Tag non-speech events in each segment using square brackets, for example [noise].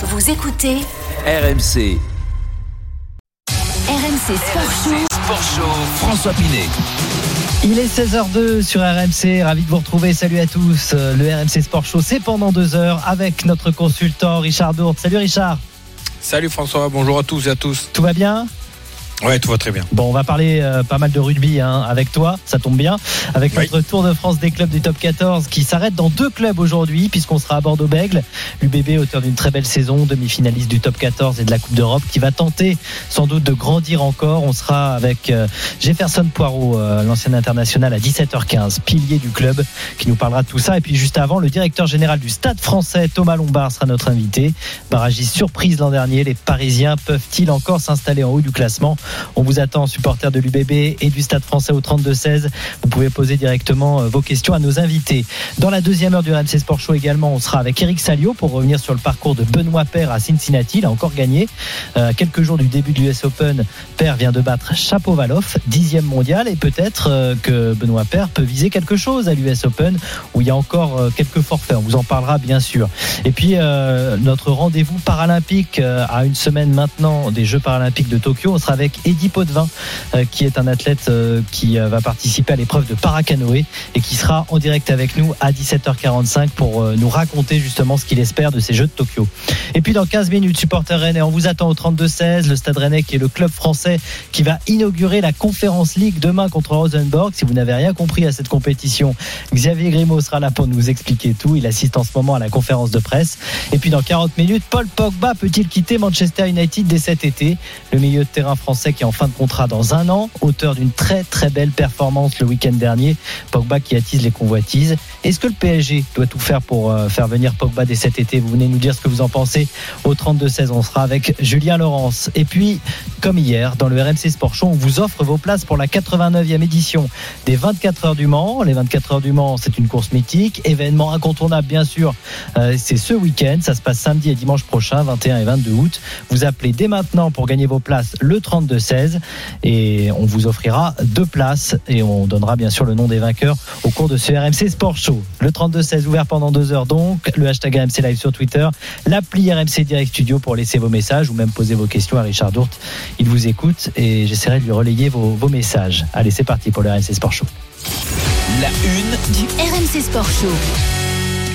Vous écoutez RMC. RMC Sport Show. Sport Show. François Pinet. Il est 16h02 sur RMC, ravi de vous retrouver, salut à tous. Le RMC Sport Show, c'est pendant deux heures avec notre consultant Richard Dourte. Salut Richard, Salut François, bonjour à tous et à tous. tout va bien? Ouais, tout va très bien. Bon, on va parler euh, pas mal de rugby hein, avec toi, ça tombe bien, avec Oui. notre Tour de France des clubs du top 14 qui s'arrête dans deux clubs aujourd'hui puisqu'on sera à Bordeaux-Bègle. L'UBB, auteur d'une très belle saison, demi-finaliste du top 14 et de la Coupe d'Europe, qui va tenter sans doute de grandir encore. On sera avec euh, Jefferson Poirot, euh, l'ancien international, à 17h15, pilier du club, qui nous parlera de tout ça. Et puis juste avant, le directeur général du Stade français, Thomas Lombard, sera notre invité. Barragiste surprise l'an dernier, les Parisiens peuvent-ils encore s'installer en haut du classement? On vous attend, supporters de l'UBB et du Stade français au 32-16. Vous pouvez poser directement euh, vos questions à nos invités. Dans la deuxième heure du RMC Sport Show également, on sera avec Eric Salio pour revenir sur le parcours de Benoît Paire à Cincinnati. Il a encore gagné. Euh, quelques jours du début de l'US Open, Paire vient de battre Chapovalov, dixième mondial. Et peut-être euh, que Benoît Paire peut viser quelque chose à l'US Open où il y a encore quelques forfaits. On vous en parlera bien sûr. Et puis, notre rendez-vous paralympique à une semaine maintenant des Jeux paralympiques de Tokyo. On sera avec Eddie Potvin, euh, qui est un athlète euh, qui euh, va participer à l'épreuve de paracanoë et qui sera en direct avec nous à 17h45 pour nous raconter justement ce qu'il espère de ces Jeux de Tokyo. Et puis dans 15 minutes, supporter Rennais, on vous attend au 32-16, le Stade Rennais qui est le club français qui va inaugurer la Conférence League demain contre Rosenborg. Si vous n'avez rien compris à cette compétition, Xavier Grimaud sera là pour nous expliquer tout. Il assiste en ce moment à la conférence de presse. Et puis dans 40 minutes, Paul Pogba peut-il quitter Manchester United dès cet été? Le milieu de terrain français qui est en fin de contrat dans un an, auteur d'une très très belle performance le week-end dernier. Pogba qui attise les convoitises. Est-ce que le PSG doit tout faire pour euh, faire venir Pogba dès cet été? Vous venez nous dire ce que vous en pensez au 32-16. On sera avec Julien Laurence. Et puis, comme hier, dans le RMC Sport on vous offre vos places pour la 89e édition des 24 heures du Mans. Les 24 heures du Mans, c'est une course mythique, événement incontournable bien sûr. Euh, c'est ce week-end, ça se passe samedi et dimanche prochain, 21 et 22 août. Vous appelez dès maintenant pour gagner vos places le 32-16 et on vous offrira deux places et on donnera bien sûr le nom des vainqueurs au cours de ce RMC Sport Show. Le 32-16 ouvert pendant deux heures donc, le hashtag RMC Live sur Twitter, l'appli RMC Direct Studio pour laisser vos messages ou même poser vos questions à Richard Dourte. Il vous écoute et j'essaierai de lui relayer vos, vos messages. Allez, c'est parti pour le RMC Sport Show. La une Du RMC Sport Show.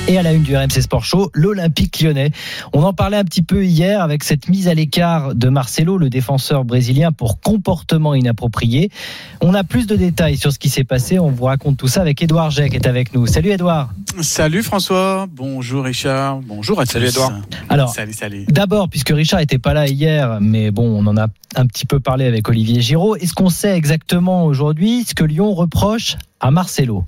Et à la une du RMC Sport Show, l'Olympique lyonnais. On en parlait un petit peu hier avec cette mise à l'écart de Marcelo, le défenseur brésilien, pour comportement inapproprié. On a plus de détails sur ce qui s'est passé. On vous raconte tout ça avec Édouard Jay qui est avec nous. Salut Édouard. Salut François, bonjour Richard, bonjour à tous. Salut Edouard. Alors, Salut, salut. D'abord, puisque Richard n'était pas là hier, mais bon, on en a un petit peu parlé avec Olivier Giraud, est-ce qu'on sait exactement aujourd'hui ce que Lyon reproche à Marcelo?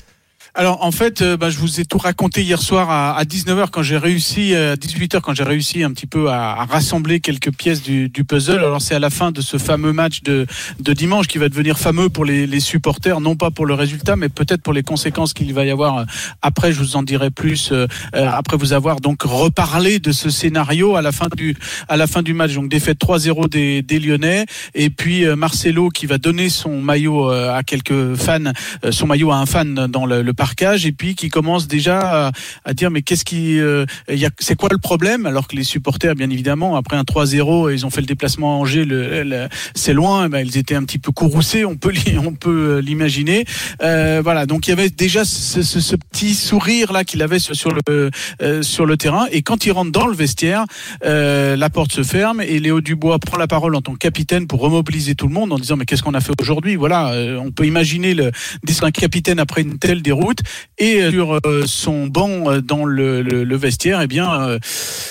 Alors en fait, euh, bah, je vous ai tout raconté hier soir à, à 19h quand j'ai réussi, euh, à 18h quand j'ai réussi un petit peu à, à rassembler quelques pièces du, du puzzle. Alors c'est à la fin de ce fameux match de, de dimanche qui va devenir fameux pour les, les supporters, non pas pour le résultat, mais peut-être pour les conséquences qu'il va y avoir euh, après. Je vous en dirai plus euh, après vous avoir donc reparlé de ce scénario à la fin du à la fin du match. Donc défaite 3-0 des, des Lyonnais et puis Marcelo qui va donner son maillot à quelques fans, son maillot à un fan dans le, le parcage et puis qui commence déjà à, à dire mais qu'est-ce qui euh, c'est quoi le problème? Alors que les supporters bien évidemment après un 3-0 ils ont fait le déplacement à Angers le, le- c'est loin eh ben, ils étaient un petit peu courroucés on peut [laughs] on peut euh, l'imaginer. Euh, voilà. Donc il y avait déjà ce, ce- ce petit sourire là qu'il avait sur, sur le euh, sur le terrain. Et quand il rentre dans le vestiaire euh, la porte se ferme et Léo Dubois prend la parole en tant que capitaine pour remobiliser tout le monde en disant mais qu'est-ce qu'on a fait aujourd'hui? Voilà euh, on peut imaginer le d'un capitaine après une telle déroute et euh, sur euh, son banc euh, dans le, le, le vestiaire eh bien euh,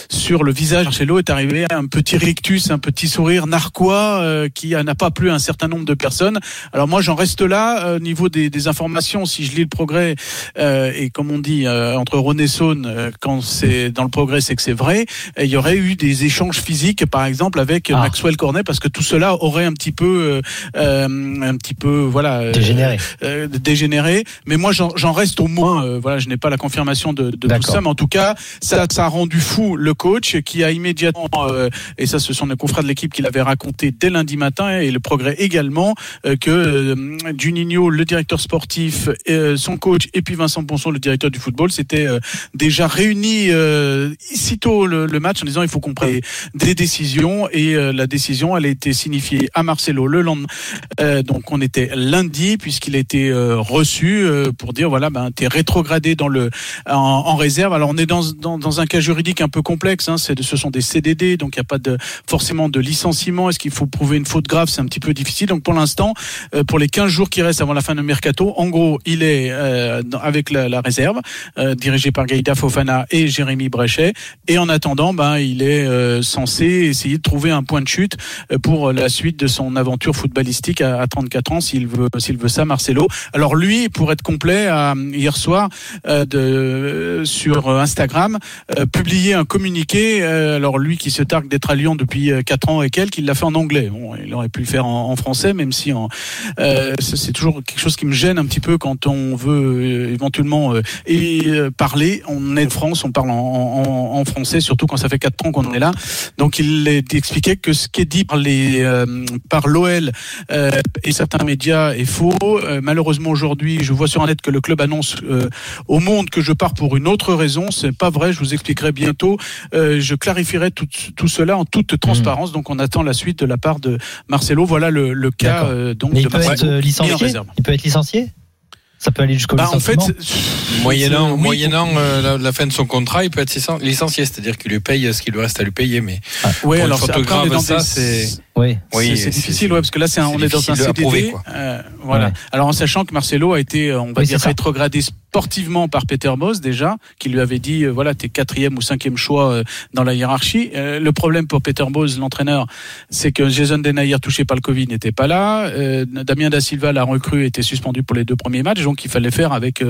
sur le visage de Marcelo est arrivé un petit rictus un petit sourire narquois euh, qui n'a pas plu à un certain nombre de personnes alors moi j'en reste là euh, au niveau des, des informations si je lis le progrès euh, et comme on dit euh, entre Rhône et Saône euh, quand c'est dans le progrès c'est que c'est vrai il y aurait eu des échanges physiques par exemple avec Ah. Maxwell Cornet parce que tout cela aurait un petit peu euh, euh, un petit peu voilà euh, Dégénéré. euh, dégénéré. Mais moi, j'en j'en reste au moins. euh, voilà, je n'ai pas la confirmation de, de tout ça, mais en tout cas, ça, ça a rendu fou le coach qui a immédiatement, euh, et ça ce sont les confrères de l'équipe qui l'avaient raconté dès lundi matin, et le progrès également, euh, que euh, Juninho, le directeur sportif, euh, son coach, et puis Vincent Ponson, le directeur du football, s'étaient euh, déjà réunis euh, sitôt le, le match en disant il faut qu'on prenne des décisions, et euh, la décision, elle a été signifiée à Marcelo le lendemain. Euh, donc on était lundi, puisqu'il a été euh, reçu euh, pour dire voilà, ben, t'es rétrogradé dans le en, en réserve. Alors on est dans, dans, dans un cas juridique un peu complexe. Hein, c'est, ce sont des CDD, donc il n'y a pas de, forcément de licenciement. Est-ce qu'il faut prouver une faute grave? C'est un petit peu difficile. Donc pour l'instant, euh, pour les 15 jours qui restent avant la fin du mercato, en gros, il est euh, avec la, la réserve, euh, dirigé par Gaïda Fofana et Jérémy Bréchet. Et en attendant, ben, il est euh, censé essayer de trouver un point de chute euh, pour la suite de son aventure footballistique à, à 34 ans, s'il veut, s'il veut ça, Marcelo. Alors lui, pour être complet, a, hier soir euh, sur Instagram, euh, publié un communiqué. euh, alors lui qui se targue d'être à Lyon depuis 4 ans et quelques, il l'a fait en anglais. Bon, il aurait pu le faire en, en français, même si en, euh, c'est toujours quelque chose qui me gêne un petit peu quand on veut euh, éventuellement euh, euh, parler. On est de France, on parle en, en- en français, surtout quand ça fait 4 ans qu'on est là. Donc il expliqué que ce qui est dit par les euh, par l'OL euh, et certains médias est faux. Euh, malheureusement aujourd'hui, je vois sur un net que le club annonce euh, au monde que je pars pour une autre raison. C'est pas vrai. Je vous expliquerai bientôt. Euh, je clarifierai tout, tout cela en toute transparence. Donc on attend la suite de la part de Marcelo. Voilà le, le cas euh, donc Mais de peut Marcelo être licencié. Il peut être licencié? Ça peut aller jusqu'au Bah, en fait, Moyennant, oui, moyennant euh, la, la fin de son contrat, il peut être licen- licencié, c'est-à-dire qu'il lui paye ce qu'il lui reste à lui payer. Mais Oui, Pour alors dans ça, c'est- oui. Oui, c'est- difficile, ouais, parce que là, c'est on est dans un CDD. prouver, quoi. euh, voilà. Ouais. Alors en sachant que Marcelo a été, euh, on va Oui, dire, rétrogradé sportivement par Peter Bosz déjà, qui lui avait dit, euh, voilà, t'es quatrième ou cinquième choix euh, dans la hiérarchie. Euh, le problème pour Peter Bosz, l'entraîneur, c'est que Jason Denayer, touché par le Covid, n'était pas là. Damien da Silva, la recrue, était suspendu pour les deux premiers matchs, donc il fallait faire avec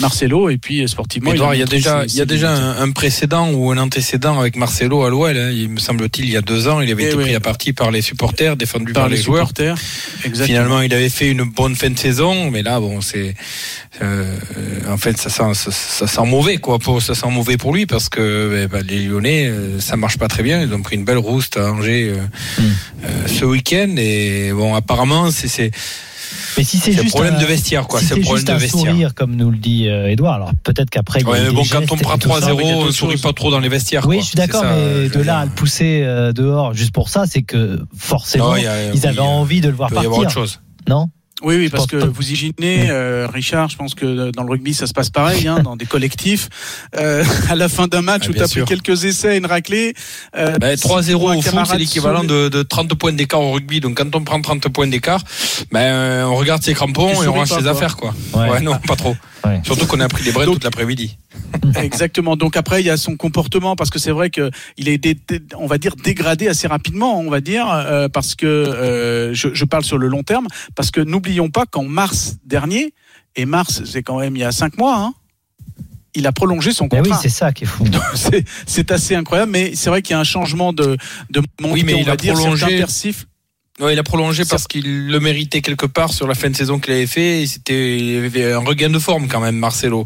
Marcelo et puis sportivement. Edouard, il y a déjà, il y a déjà un, un précédent ou un antécédent avec Marcelo à l'OL. hein. Il me semble-t-il, il y a deux ans, il avait Eh été oui. pris à partie par les supporters, défendu par, par les, les joueurs. Exactement. Finalement, il avait fait une bonne fin de saison, mais là, bon, c'est, en fait, ça sent, ça, ça sent mauvais, quoi. Pour, ça sent mauvais pour lui parce que bah, les Lyonnais, euh, ça marche pas très bien. Ils ont pris une belle rouste à Angers euh, Mm. euh, ce week-end et bon, apparemment, c'est, Mais si c'est juste problème un- de vestiaire, quoi. si c'est problème juste de un vestiaire. sourire, comme nous le dit Edouard. Alors peut-être qu'après. il Ouais, bon, quand on prend tout ça. 3-0, mais il y a on d'autres sourit pas trop dans les vestiaires. Oui, quoi. je suis d'accord, mais de là à le pousser dehors juste pour ça, c'est que forcément, Non, il y a- ils oui, avaient envie de le voir Il peut y avoir autre partir. chose. Non? Oui, oui, parce que vous imaginez, euh, Richard, je pense que dans le rugby, ça se passe pareil, hein, dans des collectifs. Euh, [laughs] à la fin d'un match Ah, où tu as pris sûr. quelques essais, une raclée. Euh, Ben, si pour 3-0 un au foot, c'est l'équivalent de, de 30 points d'écart au rugby. Donc quand on prend 30 points d'écart, ben, on regarde ses crampons et on range pas, ses quoi. affaires. Quoi. Ouais. Ouais, non, pas trop. [laughs] Ouais. Surtout qu'on a pris des Donc- toute l'après-midi. [laughs] Exactement. Donc après, il y a son comportement parce que c'est vrai que il est, dé- on va dire, dégradé assez rapidement, on va dire, euh, parce que euh, je, je parle sur le long terme, parce que n'oublions pas qu'en mars dernier, et mars, c'est quand même il y a cinq mois, hein, il a prolongé son Mais oui, contrat. c'est ça qui est fou. c'est c'est assez incroyable, mais c'est vrai qu'il y a un changement de, de montée, Oui, mais on il va a dire, prolongé- certains persifs. Ouais, il a prolongé parce qu'il le méritait quelque part sur la fin de saison qu'il avait fait. C'était il avait un regain de forme quand même, Marcelo.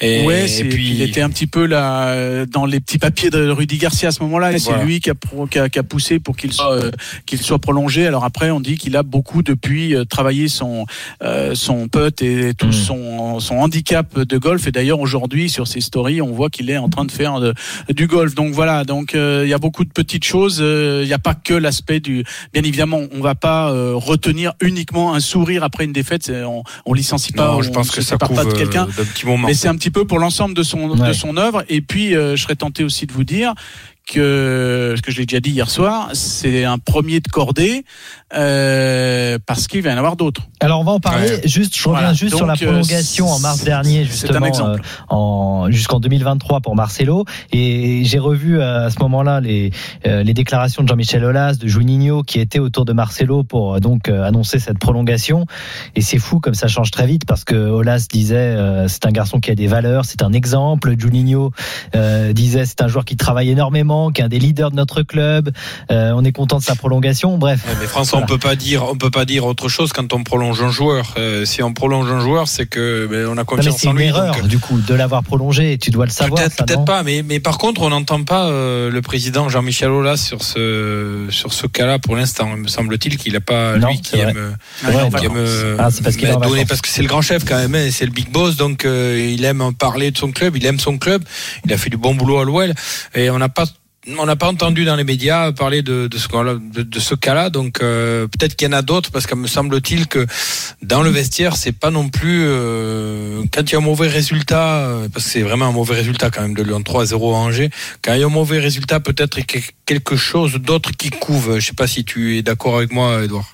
Et, ouais, et puis il était un petit peu là euh, dans les petits papiers de Rudy Garcia à ce moment-là. Et c'est lui qui a, qui a, qui a poussé pour qu'il soit euh, qu'il soit prolongé. Alors après, on dit qu'il a beaucoup depuis euh, travaillé son euh, son putt et tout Mm. son son handicap de golf. Et d'ailleurs aujourd'hui sur ses stories, on voit qu'il est en train de faire de- du golf. Donc voilà, donc euh, il y a beaucoup de petites choses. euh, Il n'y a pas que l'aspect du. Bien évidemment, on va pas euh, retenir uniquement un sourire après une défaite. C'est- On, on licencie pas. non, je on pense se que ça pas de quelqu'un. euh. Mais c'est un petit peu pour l'ensemble de son de Ouais. son œuvre. Et puis, euh, je serais tenté aussi de vous dire que ce que je l'ai déjà dit hier soir, c'est un premier de cordée euh, parce qu'il va y en avoir d'autres. Alors on va en parler. Ouais. Juste, je reviens Voilà. juste sur la euh, prolongation en mars dernier, c'est justement, un exemple. euh, en jusqu'en 2023 pour Marcelo. Et j'ai revu euh, à ce moment-là les euh, les déclarations de Jean-Michel Aulas, de Juninho, qui étaient autour de Marcelo pour donc annoncer cette prolongation. Et c'est fou comme ça change très vite parce que Aulas disait euh, c'est un garçon qui a des valeurs, c'est un exemple. Juninho euh, disait c'est un joueur qui travaille énormément, qui est un des leaders de notre club, euh, on est content de sa prolongation. Bref. Mais François, Voilà. on peut pas dire, on peut pas dire autre chose quand on prolonge un joueur. Euh, si on prolonge un joueur, c'est que ben, on a Non, mais confiance c'est en une lui. erreur donc, euh, du coup de l'avoir prolongé. Tu dois le savoir. Peut-être, pas, mais, mais par contre, on n'entend pas euh, le président Jean-Michel Aulas sur ce sur ce cas-là pour l'instant. Me semble-t-il qu'il n'a pas Non, lui qui aime, euh, qui aime, euh, Ah, parce qu'il en bah, donner- parce que c'est le grand chef quand même, hein, c'est le big boss, donc euh, il aime parler de son club, il aime son club, il a fait du bon boulot à l'OL et on n'a pas on n'a pas entendu dans les médias parler de, ce, cas-là- donc euh, peut-être qu'il y en a d'autres, parce que me semble-t-il que dans le vestiaire, c'est pas non plus euh, quand il y a un mauvais résultat, euh, parce que c'est vraiment un mauvais résultat quand même de Lyon 3-0 à Angers. Quand il y a un mauvais résultat, peut-être quelque chose d'autre qui couve. Je sais pas si tu es d'accord avec moi, Edouard.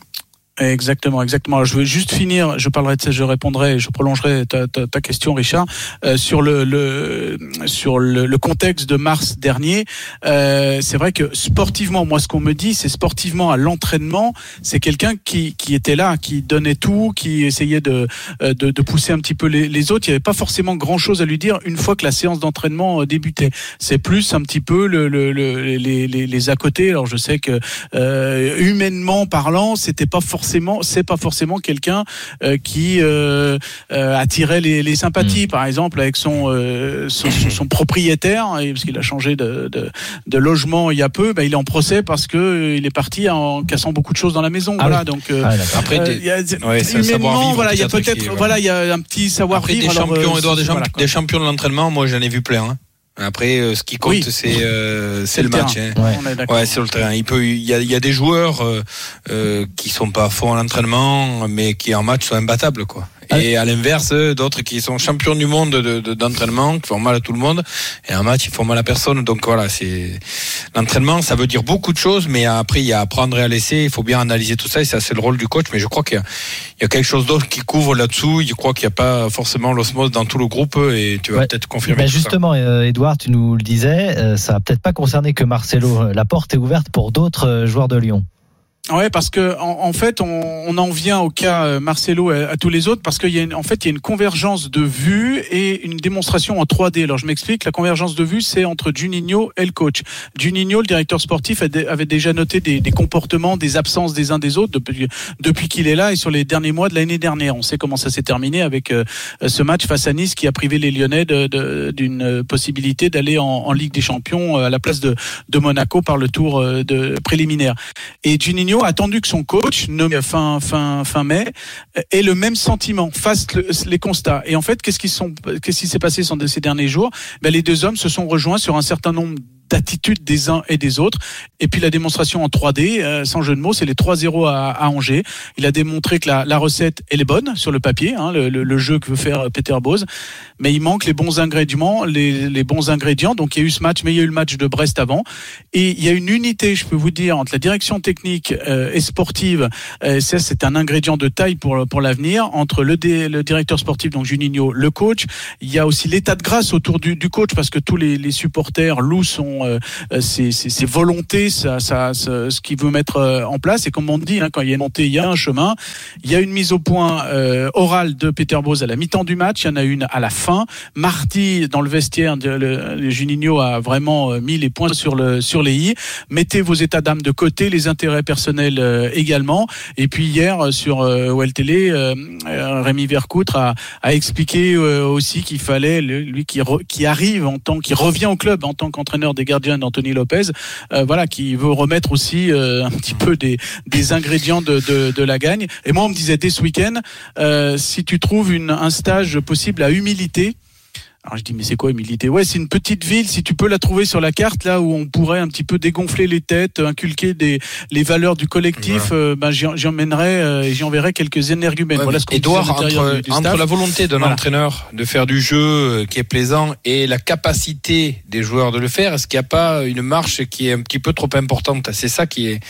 Exactement, exactement. Je vais juste finir. Je parlerai de ça, je répondrai, je prolongerai ta, ta, ta question, Richard, euh, sur le, le sur le, le contexte de mars dernier. Euh, c'est vrai que sportivement, moi, ce qu'on me dit, c'est sportivement à l'entraînement, c'est quelqu'un qui qui était là, qui donnait tout, qui essayait de euh, de, de pousser un petit peu les, les autres. Il n'y avait pas forcément grand chose à lui dire une fois que la séance d'entraînement euh, débutait. C'est plus un petit peu le, le- les, les, les à côté. Alors je sais que euh, humainement parlant, c'était pas forcément, c'est pas forcément quelqu'un euh, qui euh, euh, attirait les, les sympathies. Par exemple, avec son euh, son, son- son propriétaire, parce qu'il a changé de, de, de logement il y a peu, bah, il est en procès parce que il est parti en cassant beaucoup de choses dans la maison. Ah voilà, oui. donc. euh, Ah. Après, euh, il y a- ouais, humainement, savoir-vivre, voilà, il y a peut-être voilà, il y a un petit savoir Après, vivre. des champions, Edouard, des, champ- voilà, quoi. des champions de l'entraînement, moi j'en ai vu plein. hein. Après, euh, ce qui compte, Oui. c'est euh, c'est le le match. hein. Ouais. Ouais, sur le terrain. Il peut, il y a, il y a des joueurs euh, euh, qui sont pas forts à l'entraînement, mais qui en match sont imbattables, quoi. Et à l'inverse, d'autres qui sont champions du monde de- de- d'entraînement, qui font mal à tout le monde, et en match ils font mal à personne. Donc voilà, c'est l'entraînement, ça veut dire beaucoup de choses, mais après il y a à prendre et à laisser. Il faut bien analyser tout ça, et ça c'est le rôle du coach. Mais je crois qu'il y y a quelque chose d'autre qui couvre là-dessous. Je crois qu'il n'y a pas forcément l'osmose dans tout le groupe, et tu vas Ouais. peut-être confirmer. Ben tout ça. justement, euh, Edouard, tu nous le disais, euh, ça va peut-être pas concerner que Marcelo. La porte est ouverte pour d'autres euh, joueurs de Lyon. Ouais, parce que en, en fait, on, on en vient au cas euh, Marcelo et à, tous les autres parce qu'il y a une, en fait il y a une convergence de vues et une démonstration en 3D. Alors je m'explique. La convergence de vues, c'est entre Juninho et le coach. Juninho, le directeur sportif, avait déjà noté des, des comportements, des absences des uns des autres depuis, depuis qu'il est là et sur les derniers mois de l'année dernière. On sait comment ça s'est terminé avec euh, ce match face à Nice qui a privé les Lyonnais d'une euh, possibilité d'aller en, en Ligue des Champions euh, à la place de, de Monaco par le tour de préliminaire. Et Juninho a attendu que son coach, fin, fin, fin mai, ait le même sentiment, fasse le- les constats. Et en fait, qu'est-ce qui, s'est passé ces ces derniers jours? Ben, Les deux hommes se sont rejoints sur un certain nombre d'attitudes des uns et des autres. Et puis la démonstration en 3D, euh, sans jeu de mots, c'est les 3-0 à, à Angers. Il a démontré que la, la recette, elle est bonne sur le papier, hein, le, le- le jeu que veut faire Peter Bose. Mais il manque les bons ingrédients, les, les bons ingrédients. Donc il y a eu ce match, mais il y a eu le match de Brest avant. Et il y a une unité, je peux vous dire, entre la direction technique euh, et sportive. Euh, ça, c'est un ingrédient de taille pour pour l'avenir. Entre le, le directeur sportif, donc Juninho, le coach. Il y a aussi l'état de grâce autour du, du coach parce que tous les, les supporters louent son euh, euh, ses, ses, ses volontés, ça, ce qu'il veut mettre euh, en place. Et comme on dit, hein, quand il y a une montée, il y a un chemin. Il y a une mise au point euh, orale de Peter Bose à la mi-temps du match. Il y en a une à la fin. Marty, dans le vestiaire, le, Juninho a vraiment euh, mis les points sur, le, sur les i. Mettez vos états d'âme de côté, les intérêts personnels euh, également. Et puis hier, euh, sur euh, OL Télé, euh, euh, Rémi Vercoutre a, expliqué euh, aussi qu'il fallait, lui qui arrive en tant, qui revient au club en tant qu'entraîneur des gardiens d'Anthony Lopez, euh, voilà, qui veut remettre aussi euh, un petit peu des, ingrédients de, la gagne. Et moi, on me disait dès ce week-end, euh, si tu trouves un stage possible à humilité, alors je dis mais c'est quoi humilité? Ouais, c'est une petite ville. Si tu peux la trouver sur la carte, là où on pourrait un petit peu dégonfler les têtes, inculquer des les valeurs du collectif, euh, ben j'y j'y emmènerai euh, et j'y enverrai quelques énergumènes. Ouais, voilà ce qu'on Edouard, entre, du- du entre la volonté d'un Voilà. entraîneur de faire du jeu euh, qui est plaisant et la capacité des joueurs de le faire, est-ce qu'il n'y a pas une marche qui est un petit peu trop importante? C'est ça qui est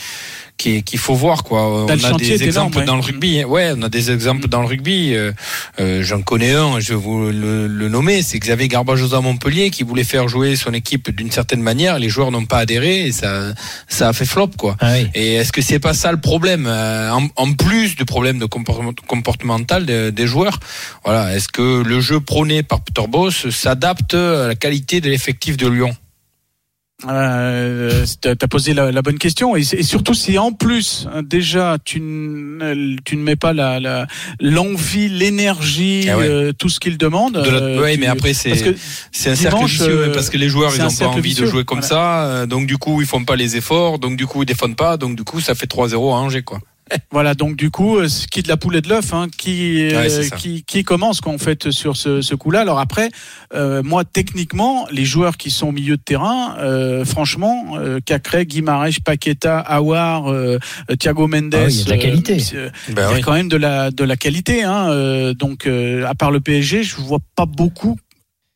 qu'il faut voir quoi. On a des exemples énorme, dans le rugby. hein. Ouais, on a des exemples Mm. dans le rugby. euh, euh, J'en connais un, je vais vous le, le nommer, c'est Xavier Garbajosa à Montpellier qui voulait faire jouer son équipe d'une certaine manière. Les joueurs n'ont pas adhéré et ça ça a fait flop quoi. Ah oui. Et est-ce que c'est pas ça le problème euh, en, en plus du problème de comportement- comportemental de- des joueurs? Voilà, est-ce que le jeu prôné par Peter Boss s'adapte à la qualité de l'effectif de Lyon? Euh, tu as posé la, la, bonne question et, et, surtout si en plus hein, déjà tu ne, tu ne mets pas la, la l'envie, l'énergie, ah ouais. euh, tout ce qu'il demande. Euh, oui, mais après c'est c'est un cercle vicieux euh, parce que les joueurs ils n'ont pas envie vicieux, de jouer comme voilà. ça, euh, donc du coup ils font pas les efforts, donc du coup ils défendent pas, donc du coup ça fait 3-0 à Angers quoi. [laughs] voilà, donc du coup, euh, ce qui de la poule et de l'œuf, hein, qui, ouais, qui, qui commence en fait sur ce, ce coup-là. Alors après, euh, moi techniquement, les joueurs qui sont au milieu de terrain, euh, franchement, euh, Cacré, Guimarães, Paqueta, Awar, euh, Thiago Mendes, ah oui, il y a de la qualité. Euh, ben il y a quand même de la de la qualité. Hein, donc à part le PSG, je vois pas beaucoup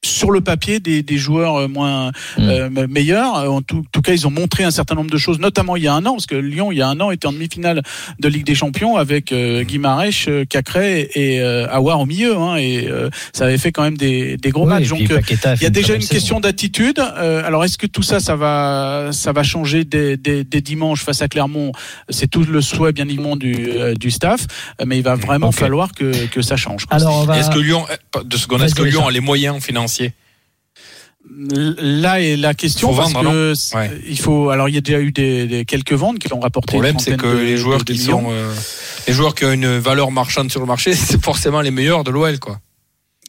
sur le papier des, des joueurs moins mmh. euh, meilleurs. En tout, tout, cas, ils ont montré un certain nombre de choses, notamment il y a un an, parce que Lyon, il y a un an, était en demi-finale de Ligue des Champions avec euh, Guimarães, Cacré et euh, Awar au milieu, hein, et euh, ça avait fait quand même des, des gros oui, matchs. Donc, il y a déjà une saison. question d'attitude. alors, est-ce que tout ça, ça va, ça va changer dès, dès, dès dimanche face à Clermont? C'est tout le souhait, bien évidemment, du, du staff, mais il va vraiment okay. falloir que, que ça change. Alors, va... est-ce que Lyon, de secondes, est-ce que Lyon a les moyens financiers Là est la question faut parce vendre, que ouais. il faut. Alors il y a déjà eu des, des quelques ventes qui ont rapporté. Le problème c'est que de, les joueurs qui sont euh, les joueurs qui ont une valeur marchande sur le marché, [laughs] c'est forcément les meilleurs de l'OL quoi.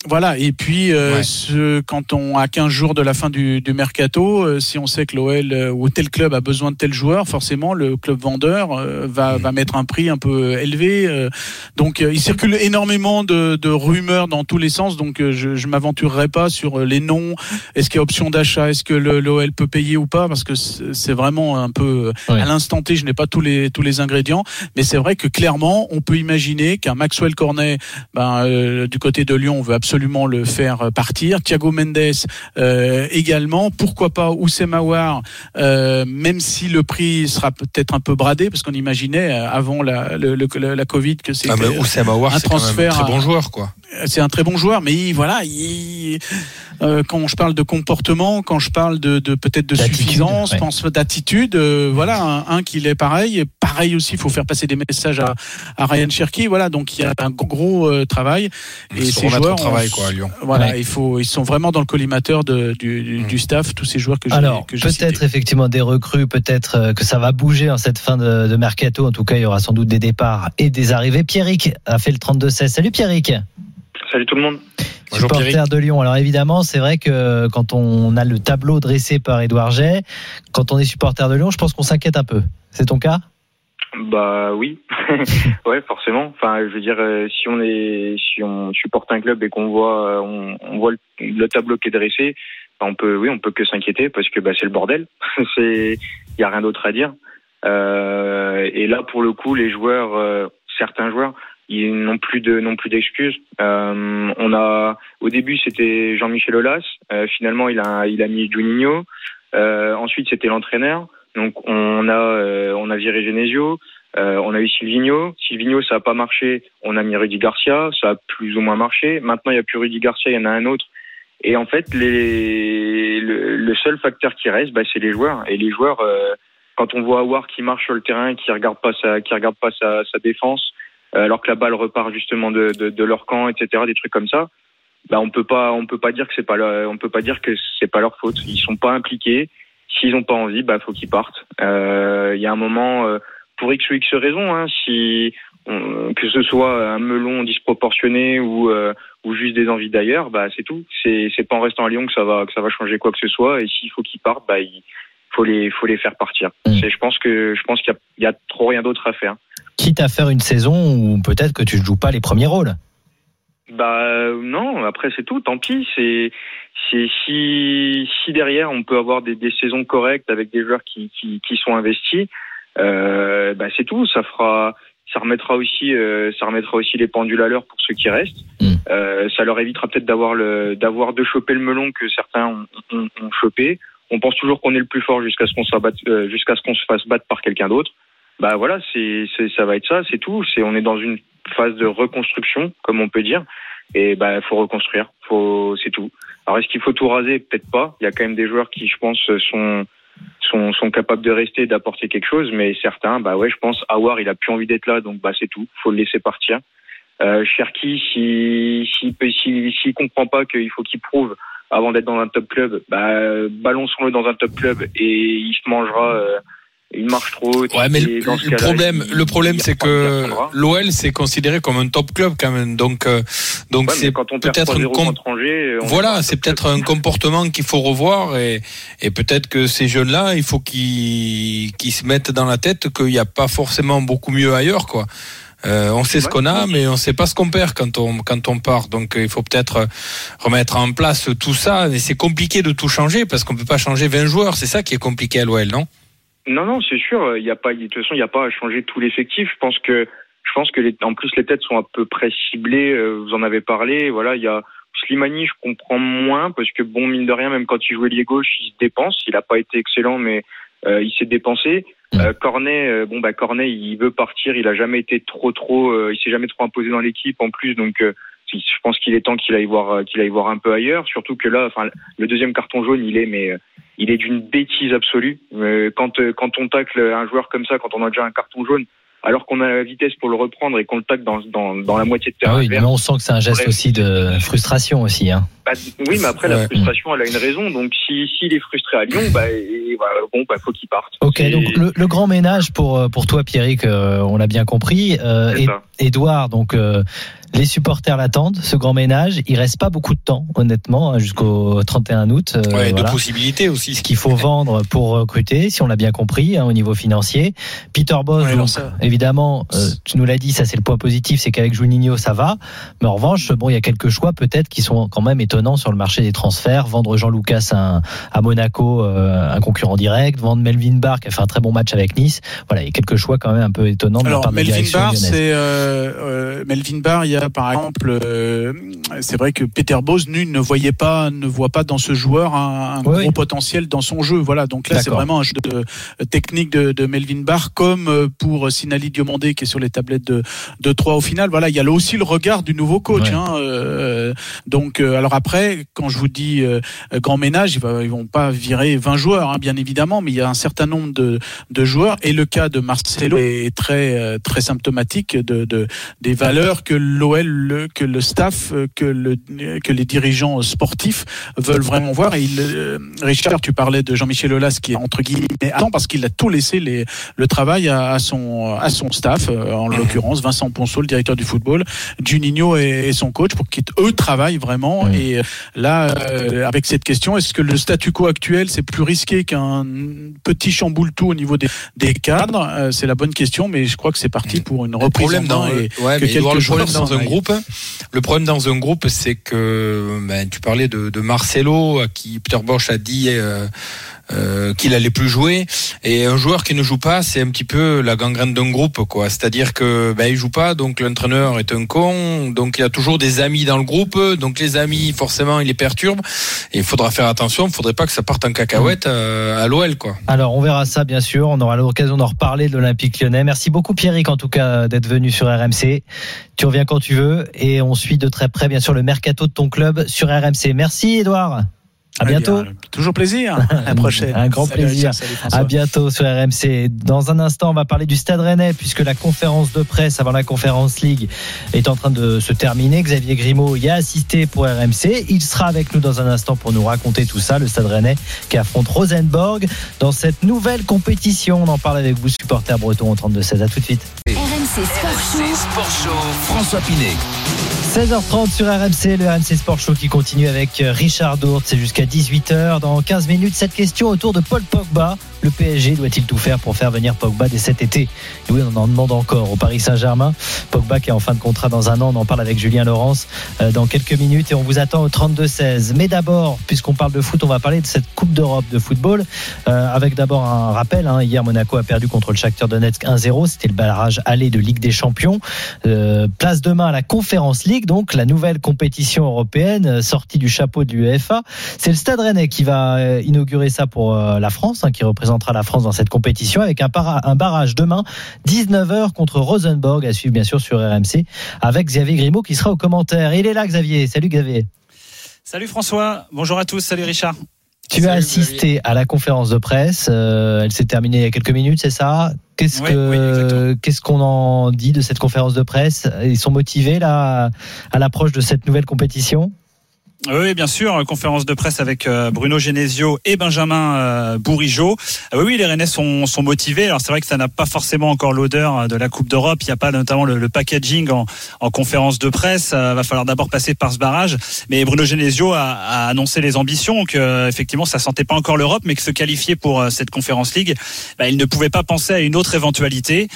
Voilà, et puis euh, ouais. ce, quand on a 15 jours de la fin du, du mercato, euh, si on sait que l'OL euh, ou tel club a besoin de tel joueur, forcément le club vendeur euh, va, mmh. va mettre un prix un peu élevé. euh, donc il circule énormément de, de, rumeurs dans tous les sens, donc je, je m'aventurerai pas sur les noms. Est-ce qu'il y a option d'achat? Est-ce que l'OL peut payer ou pas? Parce que c'est vraiment un peu ouais. à l'instant T, je n'ai pas tous les tous les ingrédients, mais c'est vrai que clairement, on peut imaginer qu'un Maxwell Cornet, ben, du côté de Lyon, on veut absolument absolument le faire partir. Thiago Mendes euh, également. Pourquoi pas Oussem Aouar, euh, même si le prix sera peut-être un peu bradé, parce qu'on imaginait euh, avant la, le, le, la Covid que c'était ah, un transfert. un très bon joueur, quoi. C'est un très bon joueur, mais il, voilà, il, euh, quand je parle de comportement, quand je parle de, de peut-être de suffisance, ouais. pense d'attitude, euh, voilà, un, un qu'il est pareil. Pareil aussi, il faut faire passer des messages à, à Ryan Cherky. Voilà, donc il y a un gros, gros euh, travail. Et ces joueurs, travail, quoi, à Lyon. Voilà, ouais. il faut, ils sont vraiment dans le collimateur de, du, du, du, staff, tous ces joueurs que j'ai. Alors, peut-être effectivement des recrues, peut-être euh, que ça va bouger en cette fin de, de, mercato. En tout cas, il y aura sans doute des départs et des arrivées. Pierrick a fait le 32-16. Salut Pierrick. Salut tout le monde. Bonjour supporter Pierrick. de Lyon. Alors évidemment, c'est vrai que quand on a le tableau dressé par Édouard Jay, quand on est supporter de Lyon, je pense qu'on s'inquiète un peu. C'est ton cas? Bah oui, [laughs] ouais forcément. Enfin, je veux dire, euh, si on est, si on supporte un club et qu'on voit, euh, on, voit le, le, tableau qui est dressé, bah, on peut, oui, on peut que s'inquiéter parce que bah, c'est le bordel. [laughs] c'est, il y a rien d'autre à dire. Euh, et là, pour le coup, les joueurs, euh, certains joueurs ils n'ont plus de non plus d'excuses. Euh, on a au début c'était Jean-Michel Aulas, finalement il a il a mis Juninho. Ensuite c'était l'entraîneur. Donc on a euh, on a viré Genesio. Euh, on a eu Silvino. Silvino ça a pas marché. On a mis Rudy Garcia. Ça a plus ou moins marché. Maintenant il y a plus Rudy Garcia, il y en a un autre. Et en fait les le, le seul facteur qui reste, bah, c'est les joueurs. Et les joueurs quand on voit Awar qui marche sur le terrain, qui regarde pas sa qui regarde pas sa, sa défense euh, alors que la balle repart justement de, de, de, leur camp, etc. Des trucs comme ça. Bah on peut pas, on peut pas dire que c'est pas, leur, on peut pas dire que c'est pas leur faute. Ils sont pas impliqués. S'ils ont pas envie, bah faut qu'ils partent. Il euh, y a un moment, euh, pour x ou x raisons, hein, si on, que ce soit un melon disproportionné ou euh, ou juste des envies d'ailleurs, bah c'est tout. C'est c'est pas en restant à Lyon que ça va que ça va changer quoi que ce soit. Et s'il faut qu'ils partent, bah il faut les faut les faire partir. Mmh. Je pense que je pense qu'il y, y a, trop rien d'autre à faire quitte à faire une saison où peut-être que tu ne joues pas les premiers rôles. Bah non, après c'est tout, tant pis. C'est c'est si si derrière on peut avoir des, des saisons correctes avec des joueurs qui qui, qui sont investis, euh, bah c'est tout. Ça fera ça remettra aussi euh, ça remettra aussi les pendules à l'heure pour ceux qui restent. Mmh. Euh, ça leur évitera peut-être d'avoir le d'avoir de choper le melon que certains ont, ont, ont chopé. On pense toujours qu'on est le plus fort jusqu'à ce qu'on se batte euh, jusqu'à ce qu'on se fasse battre par quelqu'un d'autre bah voilà, c'est, ça va être ça, c'est tout. C'est on est dans une phase de reconstruction, comme on peut dire, et bah faut reconstruire, faut c'est tout. Alors est-ce qu'il faut tout raser? Peut-être pas. Il y a quand même des joueurs qui, je pense, sont sont, sont capables de rester, d'apporter quelque chose, mais certains, bah ouais, je pense, Awar, il a plus envie d'être là, donc bah c'est tout, faut le laisser partir. Euh, Cherki, si s'il si, si, si, comprend pas qu'il faut qu'il prouve avant d'être dans un top club, bah, balançons-le dans un top club et il se mangera euh, une marche trop. Ouais, mais le, dans ce le cas-là, problème, il- le problème, il c'est il que l'OL c'est considéré comme un top club quand même. Donc, euh, donc Ouais, mais c'est peut-être 3-0 une com- contre Angers, on est Voilà, un c'est peut-être un comportement qu'il faut revoir et, et peut-être que ces jeunes-là, il faut qu'ils qu'ils se mettent dans la tête qu'il n'y a pas forcément beaucoup mieux ailleurs, quoi. Euh, on sait ce qu'on a, mais on sait pas ce qu'on perd quand on quand on part. Donc euh, il faut peut-être remettre en place tout ça. Et c'est compliqué de tout changer parce qu'on peut pas changer 20 joueurs. C'est ça qui est compliqué à l'OL, non? Non, non, c'est sûr. Il y a pas, de toute façon, il n'y a pas à changer tout l'effectif. Je pense que, je pense que les, en plus les têtes sont à peu près ciblées. euh, Vous en avez parlé. Voilà, il y a Slimani, je comprends moins parce que bon, mine de rien, même quand il jouait lié gauche, il se dépense. Il n'a pas été excellent, mais euh, il s'est dépensé. Euh, Cornet, euh, bon bah Cornet, il veut partir. Il a jamais été trop, trop. euh, il s'est jamais trop imposé dans l'équipe en plus, donc. Je pense qu'il est temps qu'il aille voir euh, qu'il aille voir un peu ailleurs surtout que là enfin le deuxième carton jaune il est mais euh, il est d'une bêtise absolue. Euh, quand, quand on tacle un joueur comme ça, quand on a déjà un carton jaune, alors qu'on a la vitesse pour le reprendre et qu'on le tacle dans, dans, dans la moitié de terrain Ah oui, mais on sent que c'est un geste Bref. aussi de frustration aussi. Hein. bah, oui, mais après, Ouais. la frustration, elle a une raison. Donc, si s'il est frustré à Lyon, bah, et, bon, bah, faut qu'il parte. Ok, Et donc le, le grand ménage pour pour toi, Pierrick, euh, on l'a bien compris. Euh, et. Edouard, donc euh, les supporters l'attendent, ce grand ménage. Il reste pas beaucoup de temps, honnêtement, hein, jusqu'au 31 août. euh, Ouais, voilà. de possibilités aussi. Ce qu'il faut vendre pour recruter, si on l'a bien compris, hein, au niveau financier. Peter Boss, Ouais, donc, évidemment, euh, tu nous l'as dit, ça c'est le point positif, c'est qu'avec Juninho ça va. Mais en revanche, bon, il y a quelques choix peut-être qui sont quand même étonnants sur le marché des transferts. Vendre Jean Lucas à, à Monaco, euh, un concurrent direct. Vendre Melvin Barr qui a fait un très bon match avec Nice. Voilà, il y a quelques choix quand même un peu étonnants de la Alors part de la Melvin direction Barr, lyonnaise. c'est euh, euh, Melvin Barr. Il y a par exemple, euh, c'est vrai que Peter Bose nul ne voyait pas, ne voit pas dans ce joueur un, un Oui, gros potentiel dans son jeu. Voilà, donc là c'est vraiment un jeu de, de technique de, de Melvin Barr, comme euh, pour Sinali Diomandé qui est sur les tablettes de de 3 au final. Voilà, il y a là aussi le regard du nouveau coach. Ouais. Hein, euh, donc euh, alors après, quand je vous dis euh, grand ménage, ils, va- ils vont pas virer 20 joueurs, hein, bien évidemment, mais il y a un certain nombre de de joueurs et le cas de Marcelo est très euh, très symptomatique de, de des valeurs que l'OL que le staff euh, que le que les dirigeants sportifs veulent vraiment voir. Et il, euh, Richard tu parlais de Jean-Michel Aulas qui est entre guillemets attend parce qu'il a tout laissé les, le travail à, à son à son staff euh, en l'occurrence Vincent Ponceau le directeur du football Juninho et, et son coach pour qu'eux travaillent vraiment. Et là euh, avec cette question est-ce que le statu quo actuel c'est plus risqué qu'un petit chamboule-tout au niveau des, des cadres? Euh, c'est la bonne question mais je crois que c'est parti pour une reprise problème en dans, main et ouais, que mais Edouard, le quelques problème joueurs dans s'en un groupe, le problème dans un groupe, c'est que ben, tu parlais de, de Marcelo, à qui Peter Bosch a dit euh, euh, qu'il allait plus jouer, et un joueur qui ne joue pas, c'est un petit peu la gangrène d'un groupe, quoi. C'est-à-dire que ben, il joue pas, donc l'entraîneur est un con, donc il a toujours des amis dans le groupe, donc les amis, forcément, il les perturbe. Il faudra faire attention, il faudrait pas que ça parte en cacahuète euh, à l'OL, quoi. Alors, on verra ça, bien sûr. On aura l'occasion d'en reparler de l'Olympique lyonnais. Merci beaucoup, Pierrick, en tout cas, d'être venu sur RMC. Tu reviens quand tu veux et on suit de très près, bien sûr, le mercato de ton club sur RMC. Merci, Edouard. À bientôt. bien, toujours plaisir. [laughs] À la prochaine. Un grand Salut, plaisir. Richard, salut, François. À bientôt sur RMC. Dans un instant, on va parler du Stade Rennais puisque la conférence de presse avant la conférence League est en train de se terminer. Xavier Grimaud y a assisté pour RMC. Il sera avec nous dans un instant pour nous raconter tout ça. Le Stade Rennais qui affronte Rosenborg dans cette nouvelle compétition. On en parle avec vous, supporters bretons au 32-16. À tout de suite. RMC Sport Show. Sport Show, François Pinet. 16h30 sur RMC, le RMC Sport Show qui continue avec Richard Dourte. C'est jusqu'à 18h. Dans 15 minutes, cette question autour de Paul Pogba. Le PSG doit-il tout faire pour faire venir Pogba dès cet été? Oui, on en demande encore au Paris Saint-Germain. Pogba qui est en fin de contrat dans un an. On en parle avec Julien Laurence euh, dans quelques minutes et on vous attend au 32-16. Mais d'abord, puisqu'on parle de foot, on va parler de cette Coupe d'Europe de football. Euh, avec d'abord un rappel. hein. Hier, Monaco a perdu contre le Shakhtar Donetsk 1-0. C'était le barrage aller de Ligue des Champions. Euh, place demain à la Conférence League, donc la nouvelle compétition européenne sortie du chapeau de l'UEFA. C'est le Stade Rennais qui va inaugurer ça pour la France, hein, qui représentera la France dans cette compétition avec un, para- un barrage demain 19h contre Rosenborg à suivre bien sûr sur RMC avec Xavier Grimaud qui sera au commentaire. Il est là Xavier. Salut Xavier. Salut François, bonjour à tous, salut Richard. Tu as assisté à la conférence de presse. euh, elle s'est terminée il y a quelques minutes, c'est ça? Qu'est-ce Oui, oui, qu'est-ce qu'on en dit de cette conférence de presse? Ils sont motivés là à l'approche de cette nouvelle compétition? Oui, bien sûr. Conférence de presse avec euh, Bruno Genesio et Benjamin euh, Bourigeau. Ah oui, oui, les Rennais sont, motivés. Alors c'est vrai que ça n'a pas forcément encore l'odeur euh, de la Coupe d'Europe. Il n'y a pas notamment le, packaging en, en, conférence de presse. Il va falloir d'abord passer par ce barrage. Mais Bruno Genesio a, annoncé les ambitions que effectivement ça sentait pas encore l'Europe, mais que se qualifier pour cette conférence League, bah, il ne pouvait pas penser à une autre éventualité.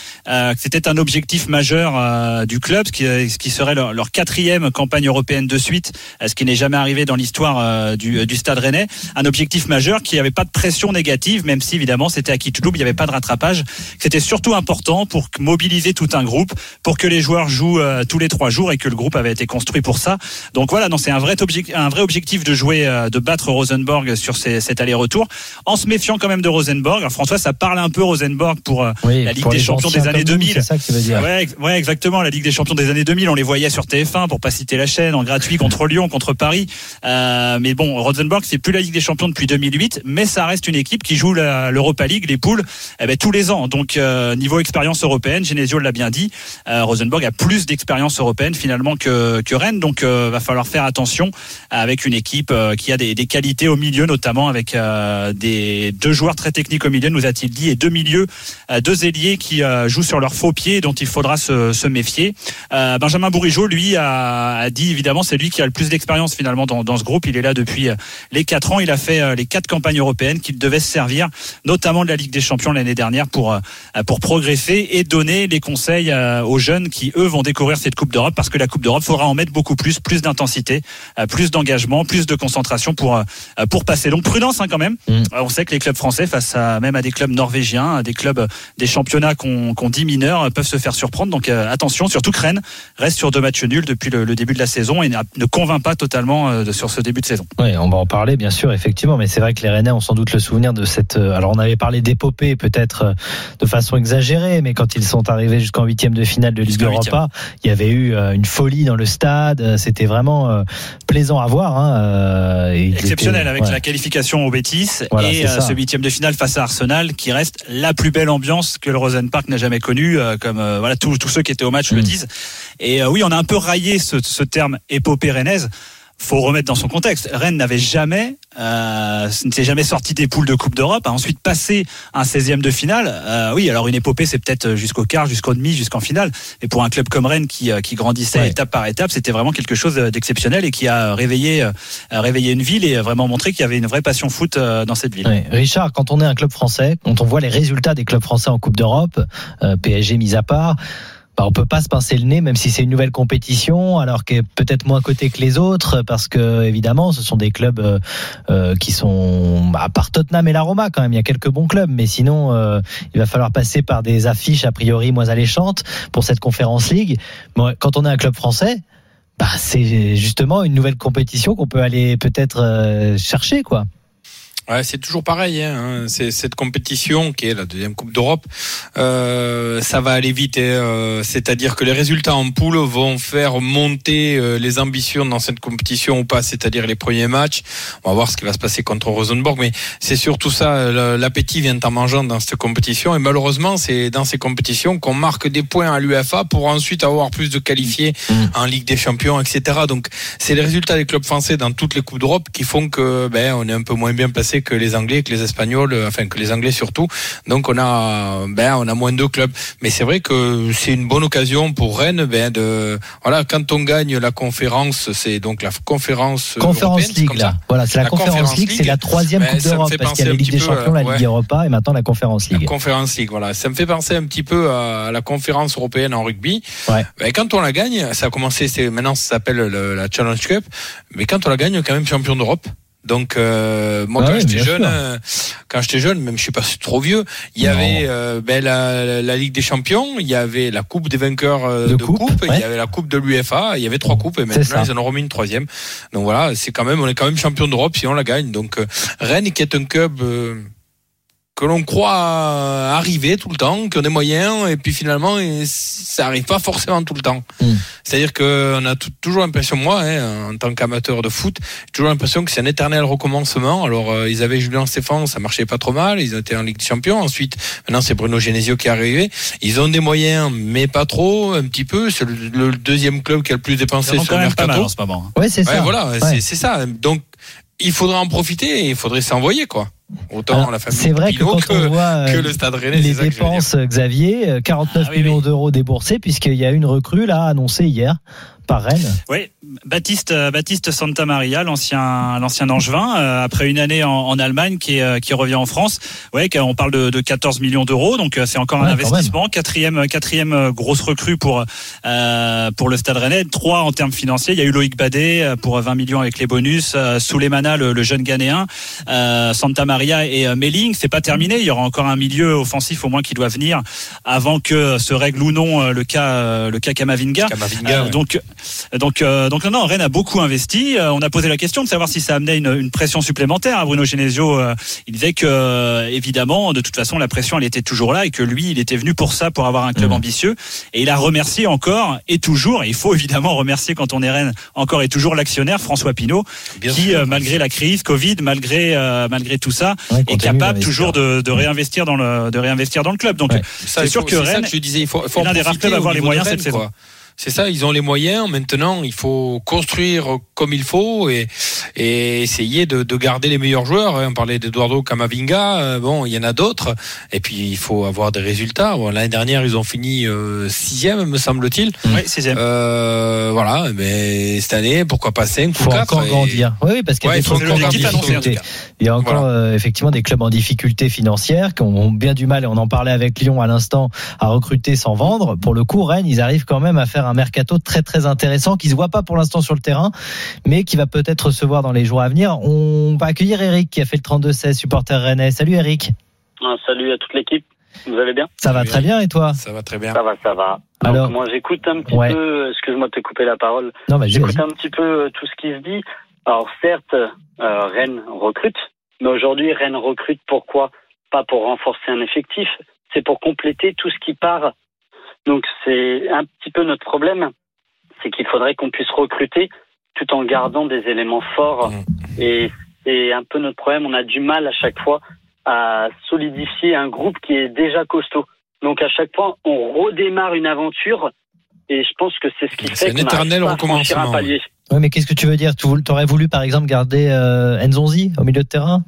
C'était un objectif majeur du club, ce qui, ce qui serait leur, leur, quatrième campagne européenne de suite, ce qui n'est jamais arrivé dans l'histoire euh, du, du, Stade Rennais. Un objectif majeur qui n'avait pas de pression négative, même si évidemment c'était à Kitouloub, il n'y avait pas de rattrapage. C'était surtout important pour mobiliser tout un groupe, pour que les joueurs jouent euh, tous les trois jours et que le groupe avait été construit pour ça. Donc voilà, c'est un vrai, objectif, un vrai objectif de jouer, euh, de battre Rosenborg sur ces, cet aller-retour, en se méfiant quand même de Rosenborg. Alors François, ça parle un peu Rosenborg pour euh, oui, la Ligue pour des Champions des années 2000. C'est ça que tu veux dire. Ouais, ouais, exactement. La Ligue des Champions des années 2000, on les voyait sur TF1 pour pas citer la chaîne en gratuit contre Lyon, contre Paris. Euh, mais bon, Rosenborg, c'est plus la Ligue des Champions depuis 2008, mais ça reste une équipe qui joue l'Europa League, les poules, eh ben, tous les ans. Donc euh, niveau expérience européenne, Genesio l'a bien dit, euh, Rosenborg a plus d'expérience européenne finalement que, que Rennes, donc euh, va falloir faire attention avec une équipe qui a des, qualités au milieu, notamment avec des deux joueurs très techniques au milieu, nous a-t-il dit, et deux milieux, deux ailiers qui jouent sur leurs faux pieds, dont il faudra se, se méfier. Benjamin Bourigeau, lui, a, a dit évidemment, c'est lui qui a le plus d'expérience finalement dans, dans ce groupe. Il est là depuis les quatre ans. Il a fait les quatre campagnes européennes qu'il devait se servir, notamment de la Ligue des Champions l'année dernière, pour pour progresser et donner les conseils aux jeunes qui eux vont découvrir cette Coupe d'Europe, parce que la Coupe d'Europe faudra en mettre beaucoup plus, plus d'intensité, plus d'engagement, plus de concentration pour pour passer. Donc prudence hein, quand même. Mmh. On sait que les clubs français, face à même à des clubs norvégiens, à des clubs des championnats qu'on qu dit mineurs, peuvent se faire surprendre. Donc euh, attention, surtout que Rennes reste sur deux matchs nuls depuis le, le début de la saison et ne convainc pas totalement euh, sur ce début de saison. Oui, on va en parler bien sûr, effectivement, mais c'est vrai que les Rennais ont sans doute le souvenir de cette. euh, Alors on avait parlé d'épopée peut-être de façon exagérée, mais quand ils sont arrivés jusqu'en huitième de finale de Ligue Europa, il y avait eu euh, une folie dans le stade. C'était vraiment euh, plaisant à voir. Hein. Exceptionnel était... avec ouais. la qualification au Bétis voilà, et ce huitième de finale face à Arsenal, qui reste la plus belle ambiance que le Rosenpark n'a jamais connue, comme voilà tous, tous ceux qui étaient au match mmh. le disent. Et oui, on a un peu raillé ce, ce terme épopée rennaise faut remettre dans son contexte. Rennes n'avait jamais, euh, n'était jamais sorti des poules de Coupe d'Europe, a ensuite passé un 16e de finale. Euh, oui, alors une épopée, c'est peut-être jusqu'au quart, jusqu'au demi, jusqu'en finale. Mais pour un club comme Rennes qui, qui grandissait ouais. étape par étape, c'était vraiment quelque chose d'exceptionnel et qui a réveillé, euh, réveillé une ville et vraiment montré qu'il y avait une vraie passion foot euh, dans cette ville. Ouais. Richard, quand on est un club français, quand on voit les résultats des clubs français en Coupe d'Europe, euh, PSG mis à part, bah, on peut pas se pincer le nez, même si c'est une nouvelle compétition, alors qu'elle est peut-être moins cotée que les autres, parce que évidemment, ce sont des clubs euh, euh, qui sont, bah, à part Tottenham et la Roma quand même, il y a quelques bons clubs, mais sinon, euh, il va falloir passer par des affiches a priori moins alléchantes pour cette conférence League. Bon, quand on est un club français, bah, c'est justement une nouvelle compétition qu'on peut aller peut-être euh, chercher, quoi. Ouais, c'est toujours pareil. Hein. C'est cette compétition qui est la deuxième Coupe d'Europe. Euh, ça va aller vite. Euh, C'est-à-dire que les résultats en poule vont faire monter euh, les ambitions dans cette compétition ou pas. C'est-à-dire les premiers matchs. On va voir ce qui va se passer contre Rosenborg. Mais c'est surtout ça. L'appétit vient en mangeant dans cette compétition. Et malheureusement, c'est dans ces compétitions qu'on marque des points à l'UFA pour ensuite avoir plus de qualifiés en Ligue des Champions, etc. Donc, c'est les résultats des clubs français dans toutes les Coupes d'Europe qui font que ben, on est un peu moins bien placé que les Anglais, que les Espagnols, enfin que les Anglais surtout. Donc on a, ben on a moins de clubs. Mais c'est vrai que c'est une bonne occasion pour Rennes, ben de, voilà, quand on gagne la conférence, c'est donc la conférence. Conférence League là. Voilà, c'est la, la, conférence, League, c'est la troisième ben, Coupe d'Europe parce qu'il y a la Ligue des Champions, la Ligue ouais. Europa et maintenant la conférence League. La conférence League, voilà. Ça me fait penser un petit peu à la conférence européenne en rugby. Ouais. Ben, quand on la gagne, ça a commencé, c'est maintenant ça s'appelle la Challenge Cup, mais quand on la gagne, on est quand même champion d'Europe. Donc euh, moi ah quand oui, j'étais jeune, euh, quand j'étais jeune, même je suis pas trop vieux, il y non. avait euh, ben, la, la, Ligue des Champions, il y avait la Coupe des vainqueurs euh, de, de, coupe, coupe ouais. il y avait la Coupe de l'UFA, il y avait trois coupes et maintenant ils en ont remis une troisième. Donc voilà, c'est quand même on est quand même champion d'Europe si on la gagne. Donc Rennes qui est un club que l'on croit arriver tout le temps, qui ont des moyens, et puis finalement, et ça arrive pas forcément tout le temps. Mm. C'est-à-dire qu'on a toujours l'impression, moi, hein, en tant qu'amateur de foot, j'ai toujours l'impression que c'est un éternel recommencement. Alors, euh, ils avaient Julien Stéphane, ça marchait pas trop mal, ils été en Ligue des Champions. Ensuite, maintenant, c'est Bruno Genesio qui est arrivé. Ils ont des moyens, mais pas trop, un petit peu. C'est le, le deuxième club qui a le plus dépensé sur le mercato. en ce moment. Ouais, c'est Ouais, ça. voilà, Ouais. c'est c'est ça. Donc, il faudrait en profiter et il faudrait s'envoyer, quoi. Autant Alors, la famille C'est vrai que quand on voit euh, que le Stade Rennais, les dépenses, Xavier, euh, 49 Ah oui, millions oui. d'euros déboursés, puisqu'il y a une recrue là annoncée hier par Rennes. Oui, Baptiste, euh, Baptiste Santa Maria, l'ancien, l'ancien Angevin, euh, après une année en, en Allemagne qui, est, euh, qui revient en France. Ouais, on parle de, de 14 millions d'euros, donc euh, c'est encore Ouais, un investissement. Quatrième, quatrième grosse recrue pour euh, pour le Stade Rennais. Trois en termes financiers. Il y a eu Loïc Badet euh, pour 20 millions avec les bonus. Euh, Souleymana, le, le jeune Ghanéen, euh, Santa Maria et euh, Melling. C'est pas terminé. Il y aura encore un milieu offensif au moins qui doit venir avant que se règle ou non le cas euh, le cas Kamavinga. Kamavinga, Euh, ouais. donc, donc, euh, donc non, non, Rennes a beaucoup investi. Euh, on a posé la question de savoir si ça amenait une, une pression supplémentaire. Bruno Genesio, euh, il disait que euh, évidemment, de toute façon, la pression, elle était toujours là et que lui, il était venu pour ça, pour avoir un club Mhm. ambitieux. Et il a remercié encore et toujours. Et il faut évidemment remercier quand on est Rennes encore et toujours l'actionnaire François Pinault, Bien qui, sûr. euh, malgré la crise Covid, malgré euh, malgré tout ça, Ouais, est capable toujours de, de réinvestir dans le de réinvestir dans le club. Donc Ouais. Ça, C'est sûr que ça Rennes que je disais, il faut, l'un des rares clubs à avoir les moyens cette quoi. C'est ça, ils ont les moyens. Maintenant, il faut construire comme il faut et, et essayer de, de garder les meilleurs joueurs. hein. On parlait d'Eduardo Camavinga. euh, Bon, il y en a d'autres. Et puis, il faut avoir des résultats. Bon, L'année dernière, ils ont fini euh, sixième, me semble-t-il. oui, sixième. Euh, voilà. Mais cette année, pourquoi pas cinq Il faut quatre encore et- grandir. Oui, parce qu'il y a Ouais. Il y a encore euh, effectivement des clubs en difficulté financière qui ont bien du mal, et on en parlait avec Lyon à l'instant, à recruter sans vendre. Pour le coup, Rennes, ils arrivent quand même à faire un mercato très très intéressant qui se voit pas pour l'instant sur le terrain, mais qui va peut-être recevoir dans les jours à venir. On va accueillir Eric qui a fait le 32-16 supporter rennais. Salut Eric, Un salut à toute l'équipe. Vous allez bien? Ça va très bien et toi? Ça va très bien. Ça va, ça va. Alors- Donc, moi, j'écoute un petit Ouais. peu, excuse-moi de te couper la parole, Non, j'écoute un petit peu euh, tout ce qui se dit. Alors, certes, euh, Rennes recrute, mais aujourd'hui, Rennes recrute pourquoi? Pas pour renforcer un effectif, c'est pour compléter tout ce qui part. Donc, c'est un petit peu notre problème, c'est qu'il faudrait qu'on puisse recruter tout en gardant des éléments forts. Mmh. Et c'est un peu notre problème, on a du mal à chaque fois à solidifier un groupe qui est déjà costaud. Donc à chaque fois, on redémarre une aventure et je pense que c'est ce qui C'est fait un qu'on éternel pas un recommencement, palier. Ouais, mais qu'est-ce que tu veux dire? Tu aurais voulu par exemple garder euh, Nzonzi au milieu de terrain?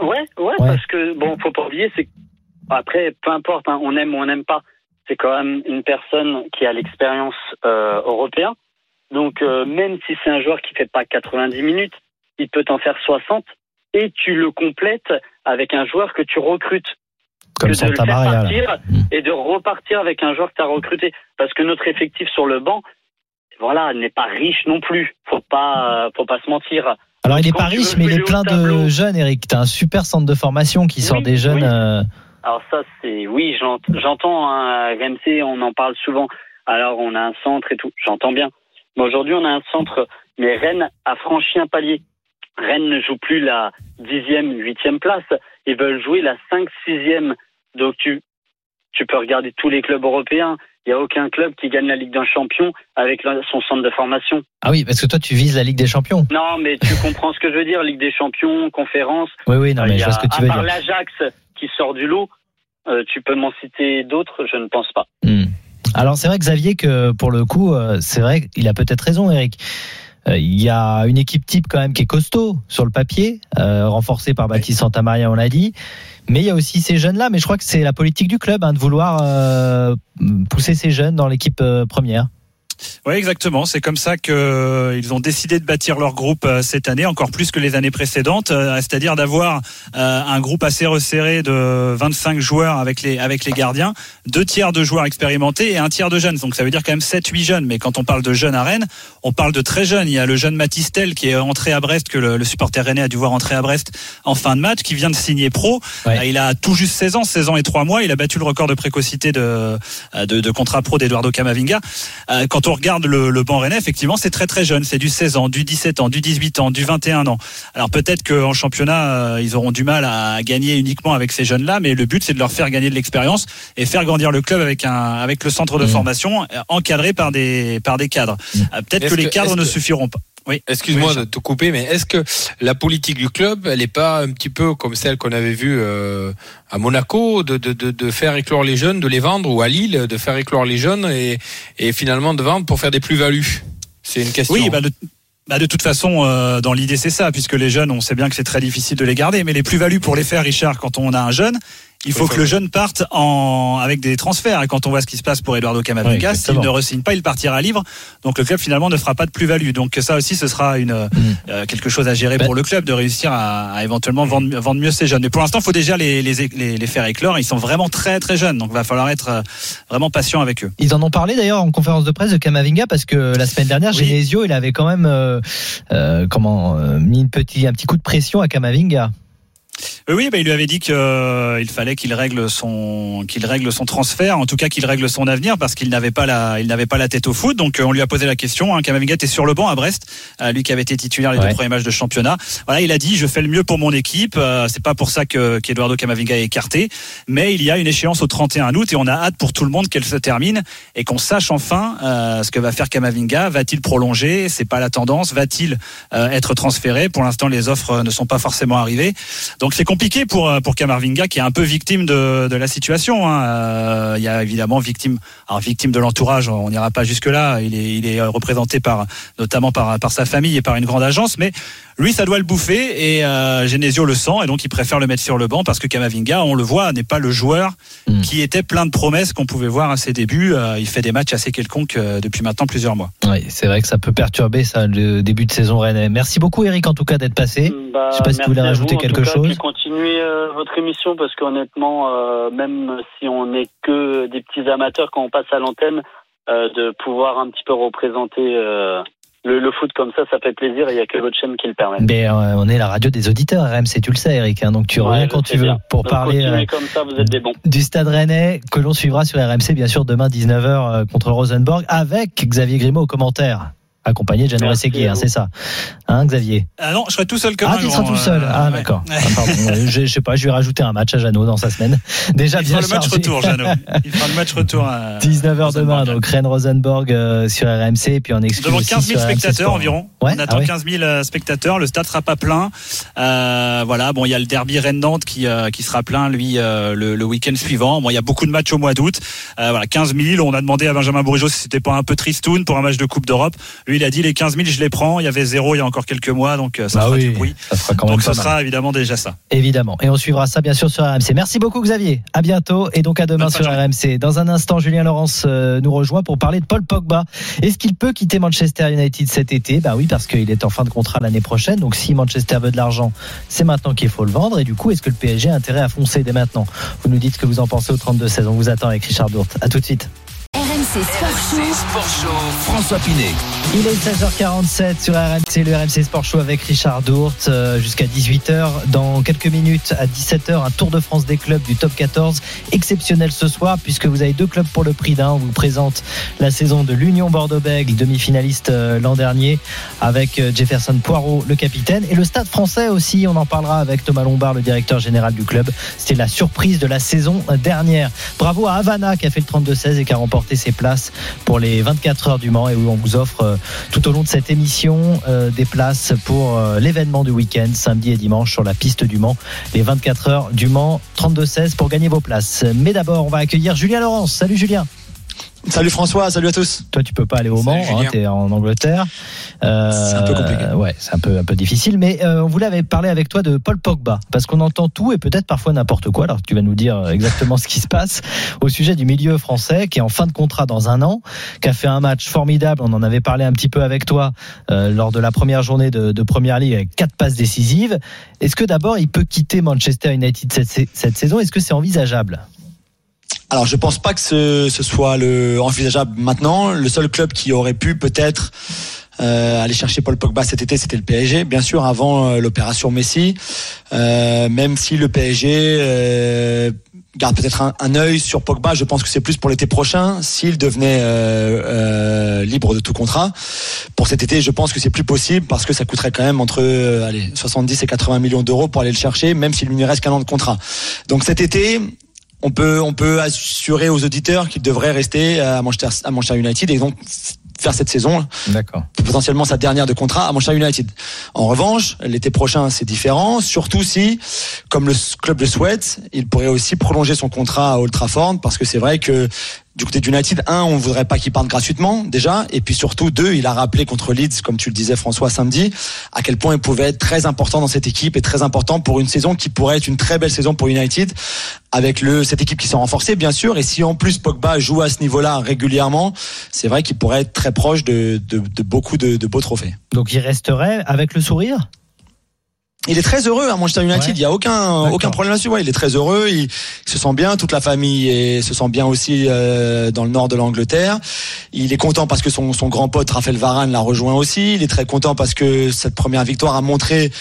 Ouais, ouais, parce que bon, faut pas oublier, c'est après, peu importe, hein, on aime ou on n'aime pas, c'est quand même une personne qui a l'expérience euh, européenne. Donc euh, même si c'est un joueur qui fait pas 90 minutes, il peut t'en faire 60 et tu le complètes avec un joueur que tu recrutes. Comme que de le faire partir Mm. et de repartir avec un joueur que tu as recruté. Parce que notre effectif sur le banc, voilà, n'est pas riche non plus. Faut pas, euh, faut pas se mentir. Alors il est Quand pas tu riche, mais il est plein de jeunes, Eric. T'as un super centre de formation qui Oui, sort des jeunes. oui. euh, Alors ça, c'est oui, j'ent- j'entends. Hein, à RMC, on en parle souvent. Alors on a un centre et tout. J'entends bien. Mais aujourd'hui, on a un centre. Mais Rennes a franchi un palier. Rennes ne joue plus la dixième, huitième place. Ils veulent jouer la cinq, sixième. Donc tu, tu peux regarder tous les clubs européens. Il n'y a aucun club qui gagne la Ligue d'un champion avec son centre de formation. Ah oui, parce que toi tu vises la Ligue des Champions. Non, mais tu comprends ce que je veux dire. Ligue des champions, conférence. Oui, oui, non, Euh, mais je vois ce que tu à veux part dire. l'Ajax qui sort du lot, euh, tu peux m'en citer d'autres, je ne pense pas. Hmm. Alors c'est vrai Xavier que pour le coup, euh, c'est vrai qu'il a peut-être raison, Eric. Euh, Il y a une équipe type quand même qui est costaud sur le papier, euh, renforcée par Baptiste Santamaria, on l'a dit. Mais il y a aussi ces jeunes-là. Mais je crois que c'est la politique du club hein, de vouloir euh, pousser ces jeunes dans l'équipe première. Oui, exactement. C'est comme ça que euh, ont décidé de bâtir leur groupe euh, cette année, encore plus que les années précédentes, euh, c'est-à-dire d'avoir un groupe assez resserré de 25 joueurs avec les avec les gardiens, deux tiers de joueurs expérimentés et un tiers de jeunes. Donc ça veut dire quand même 7 8 jeunes, mais quand on parle de jeunes à Rennes, on parle de très jeunes. Il y a le jeune Matistel qui est entré à Brest que le, le supporter rennais a dû voir entrer à Brest en fin de match qui vient de signer pro. Ouais. Il a tout juste 16 ans, 16 ans et 3 mois, il a battu le record de précocité de de, de contrat pro d'Eduardo Camavinga. Quand on on regarde le, le banc rennais, effectivement, c'est très très jeune. C'est du 16 ans, du 17 ans, du 18 ans, du 21 ans. Alors peut-être qu'en championnat, euh, ils auront du mal à gagner uniquement avec ces jeunes-là, mais le but c'est de leur faire gagner de l'expérience et faire grandir le club avec un avec le centre de Mmh. formation euh, encadré par des par des cadres. Mmh. Euh, Peut-être que les cadres ne que- suffiront pas. Oui. Excuse-moi Oui, de te couper, mais est-ce que la politique du club, elle n'est pas un petit peu comme celle qu'on avait vue euh, à Monaco, de, de, de, de faire éclore les jeunes, de les vendre, ou à Lille, de faire éclore les jeunes et, et finalement de vendre pour faire des plus-values? C'est une question. Oui, bah de, bah de toute façon, euh, dans l'idée, c'est ça, puisque les jeunes, on sait bien que c'est très difficile de les garder, mais les plus-values pour les faire, Richard, quand on a un jeune, il faut que le jeune parte en, avec des transferts. Et quand on voit ce qui se passe pour Eduardo Oui, Camavinga, s'il ne re-signe pas, il partira libre. Donc le club finalement ne fera pas de plus-value. Donc ça aussi, ce sera une, euh, quelque chose à gérer Ben- pour le club de réussir à, à éventuellement vendre, vendre mieux ses jeunes. Mais pour l'instant, il faut déjà les, les, les, les faire éclore. Ils sont vraiment très très jeunes, donc il va falloir être euh, vraiment patient avec eux. Ils en ont parlé d'ailleurs en conférence de presse de Kamavinga parce que la semaine dernière, Oui. Genesio, il avait quand même euh, euh, comment euh, mis une petit, un petit coup de pression à Kamavinga. Euh, Oui, bah, il lui avait dit qu'il fallait qu'il règle son qu'il règle son transfert, en tout cas qu'il règle son avenir parce qu'il n'avait pas la il n'avait pas la tête au foot. Donc euh, on lui a posé la question. Hein, Kamavinga était sur le banc à Brest, euh, lui qui avait été titulaire les Ouais. deux premiers matchs de championnat. Voilà, il a dit je fais le mieux pour mon équipe. Euh, c'est pas pour ça que qu'Eduardo Camavinga est écarté, mais il y a une échéance au 31 août et on a hâte pour tout le monde qu'elle se termine et qu'on sache enfin euh, ce que va faire Camavinga. Va-t-il prolonger? C'est pas la tendance. Va-t-il euh, être transféré? Pour l'instant, les offres euh, ne sont pas forcément arrivées. Donc c'est compliqué pour euh, pour qui est un peu victime de, la situation. hein. Euh, Il y a évidemment victime, alors victime de l'entourage. On n'ira pas jusque là. Il est est représenté par notamment par par sa famille et par une grande agence, mais lui ça doit le bouffer et euh, Genesio le sent et donc il préfère le mettre sur le banc parce que Camavinga, on le voit, n'est pas le joueur Mm. qui était plein de promesses qu'on pouvait voir à ses débuts. Euh, il fait des matchs assez quelconques euh, depuis maintenant plusieurs mois. Oui, c'est vrai que ça peut perturber ça le début de saison rennais. Merci beaucoup Eric en tout cas d'être passé. Bah, Je sais pas si voulais à rajouter vous, quelque cas, chose. continuez euh, votre émission parce qu'honnêtement, euh, même si on n'est que des petits amateurs quand on passe à l'antenne, euh, de pouvoir un petit peu représenter euh, le, le foot comme ça, ça fait plaisir. et Il n'y a que votre chaîne qui le permet. Mais euh, on est la radio des auditeurs RMC, tu le sais Eric, hein, donc tu reviens quand tu veux bien. pour Donc, parler euh, comme ça, vous êtes des bons. du Stade Rennais que l'on suivra sur RMC bien sûr demain 19h euh, contre Rosenborg avec Xavier Grimaud au commentaire. Accompagné de Jeannot à hein, c'est ça. Hein, Xavier? Ah non, je serai tout seul comme Ah, tu seras tout seul. euh, Ah, ouais. d'accord. [laughs] Ah. Euh, je, je sais pas, je vais rajouter un match à Jeannot dans sa semaine. [laughs] Déjà Il bien fera le match retour, Jeannot. Il fera le match retour. à- [laughs] 19h demain, donc Rennes Rosenborg euh, sur RMC et puis on exclut Devant aussi 15 000 sur RMC spectateurs environ. Ouais, on attend ah ouais. 15 000 euh, spectateurs. Le stade sera pas plein. Euh, voilà. Bon, il y a le derby Rennes-Nantes qui, euh, qui sera plein, lui, euh, le, le week-end suivant. Bon, il y a beaucoup de matchs au mois d'août. Euh, voilà, 15 000. On a demandé à Benjamin Bourigeau si c'était pas un peu tristoun pour un match de Coupe d'Europe. Lui, il a dit les 15 000, je les prends. Il y avait zéro il y a encore quelques mois, donc euh, ça Bah fera oui, du bruit. ça fera quand même Donc pas ce mal. sera évidemment déjà ça. Évidemment. Et on suivra ça bien sûr sur RMC. Merci beaucoup Xavier. À bientôt et donc à demain Bonne sur RMC. Dans un instant, Julien Laurence euh, nous rejoint pour parler de Paul Pogba. Est-ce qu'il peut quitter Manchester United cet été? Bah oui, parce qu'il est en fin de contrat l'année prochaine. Donc si Manchester veut de l'argent, c'est maintenant qu'il faut le vendre. Et du coup, est-ce que le PSG a intérêt à foncer dès maintenant? Vous nous dites ce que vous en pensez au 32-16. On vous attend avec Richard Dourte. À tout de suite. RMC Sport RMC Show. Sport Show, François Pinet. Il est 16h47 sur RMC, le RMC Sport Show avec Richard Dourte euh, jusqu'à 18h. Dans quelques minutes, à 17h, un Tour de France des clubs du top 14 exceptionnel ce soir puisque vous avez deux clubs pour le prix d'un. On vous présente la saison de l'Union Bordeaux-Bègles, demi-finaliste euh, l'an dernier avec euh, Jefferson Poirot, le capitaine. Et le Stade français aussi, on en parlera avec Thomas Lombard, le directeur général du club. C'était la surprise de la saison dernière. Bravo à Havana qui a fait le 32-16 et qui a remporté ses places pour les 24 heures du Mans et où on vous offre euh, tout au long de cette émission euh, des places pour euh, l'événement du week-end, samedi et dimanche sur la piste du Mans. Les 24 heures du Mans, 32-16 pour gagner vos places. Mais d'abord, on va accueillir Julien Laurence. Salut Julien. Salut François, salut à tous. Toi, tu peux pas aller au Mans, hein, Julien. tu es en Angleterre. Euh, C'est un peu compliqué. Ouais, c'est un peu, un peu difficile. Mais euh, on voulait parler avec toi de Paul Pogba, parce qu'on entend tout et peut-être parfois n'importe quoi. Alors tu vas nous dire exactement ce qui se passe au sujet du milieu français qui est en fin de contrat dans un an, qui a fait un match formidable. On en avait parlé un petit peu avec toi euh, lors de la première journée de, de Première Ligue avec quatre passes décisives. Est-ce que d'abord il peut quitter Manchester United cette, cette saison? Est-ce que c'est envisageable? Alors je pense pas que ce, soit le envisageable maintenant. Le seul club qui aurait pu peut-être euh, aller chercher Paul Pogba cet été, c'était le PSG, bien sûr, avant euh, l'opération Messi. Euh, même si le PSG garde peut-être un, un œil sur Pogba. Je pense que c'est plus pour l'été prochain s'il devenait libre de tout contrat. Pour cet été, je pense que c'est plus possible parce que ça coûterait quand même entre euh, allez 70 et 80 millions d'euros pour aller le chercher, même s'il ne lui reste qu'un an de contrat. Donc cet été. On peut, on peut assurer aux auditeurs qu'il devrait rester à Manchester, à Manchester United et donc faire cette saison D'accord. potentiellement sa dernière de contrat à Manchester United. En revanche, l'été prochain, c'est différent, surtout si, comme le club le souhaite, il pourrait aussi prolonger son contrat à Old Trafford, parce que c'est vrai que du côté d'United, un, on ne voudrait pas qu'il parte gratuitement déjà, et puis surtout deux, il a rappelé contre Leeds, comme tu le disais François samedi, à quel point il pouvait être très important dans cette équipe et très important pour une saison qui pourrait être une très belle saison pour United, avec cette équipe qui s'est renforcée bien sûr, et si en plus Pogba joue à ce niveau-là régulièrement, c'est vrai qu'il pourrait être très proche de beaucoup de, de beaux trophées. Donc il resterait avec le sourire? Il est très heureux à Manchester United. Ouais. Il y a aucun aucun problème là-dessus. Ouais, il est très heureux. Il, se sent bien. Toute la famille et se sent bien aussi euh, dans le nord de l'Angleterre. Il est content parce que son son grand pote Raphaël Varane l'a rejoint aussi. Il est très content parce que cette première victoire a montré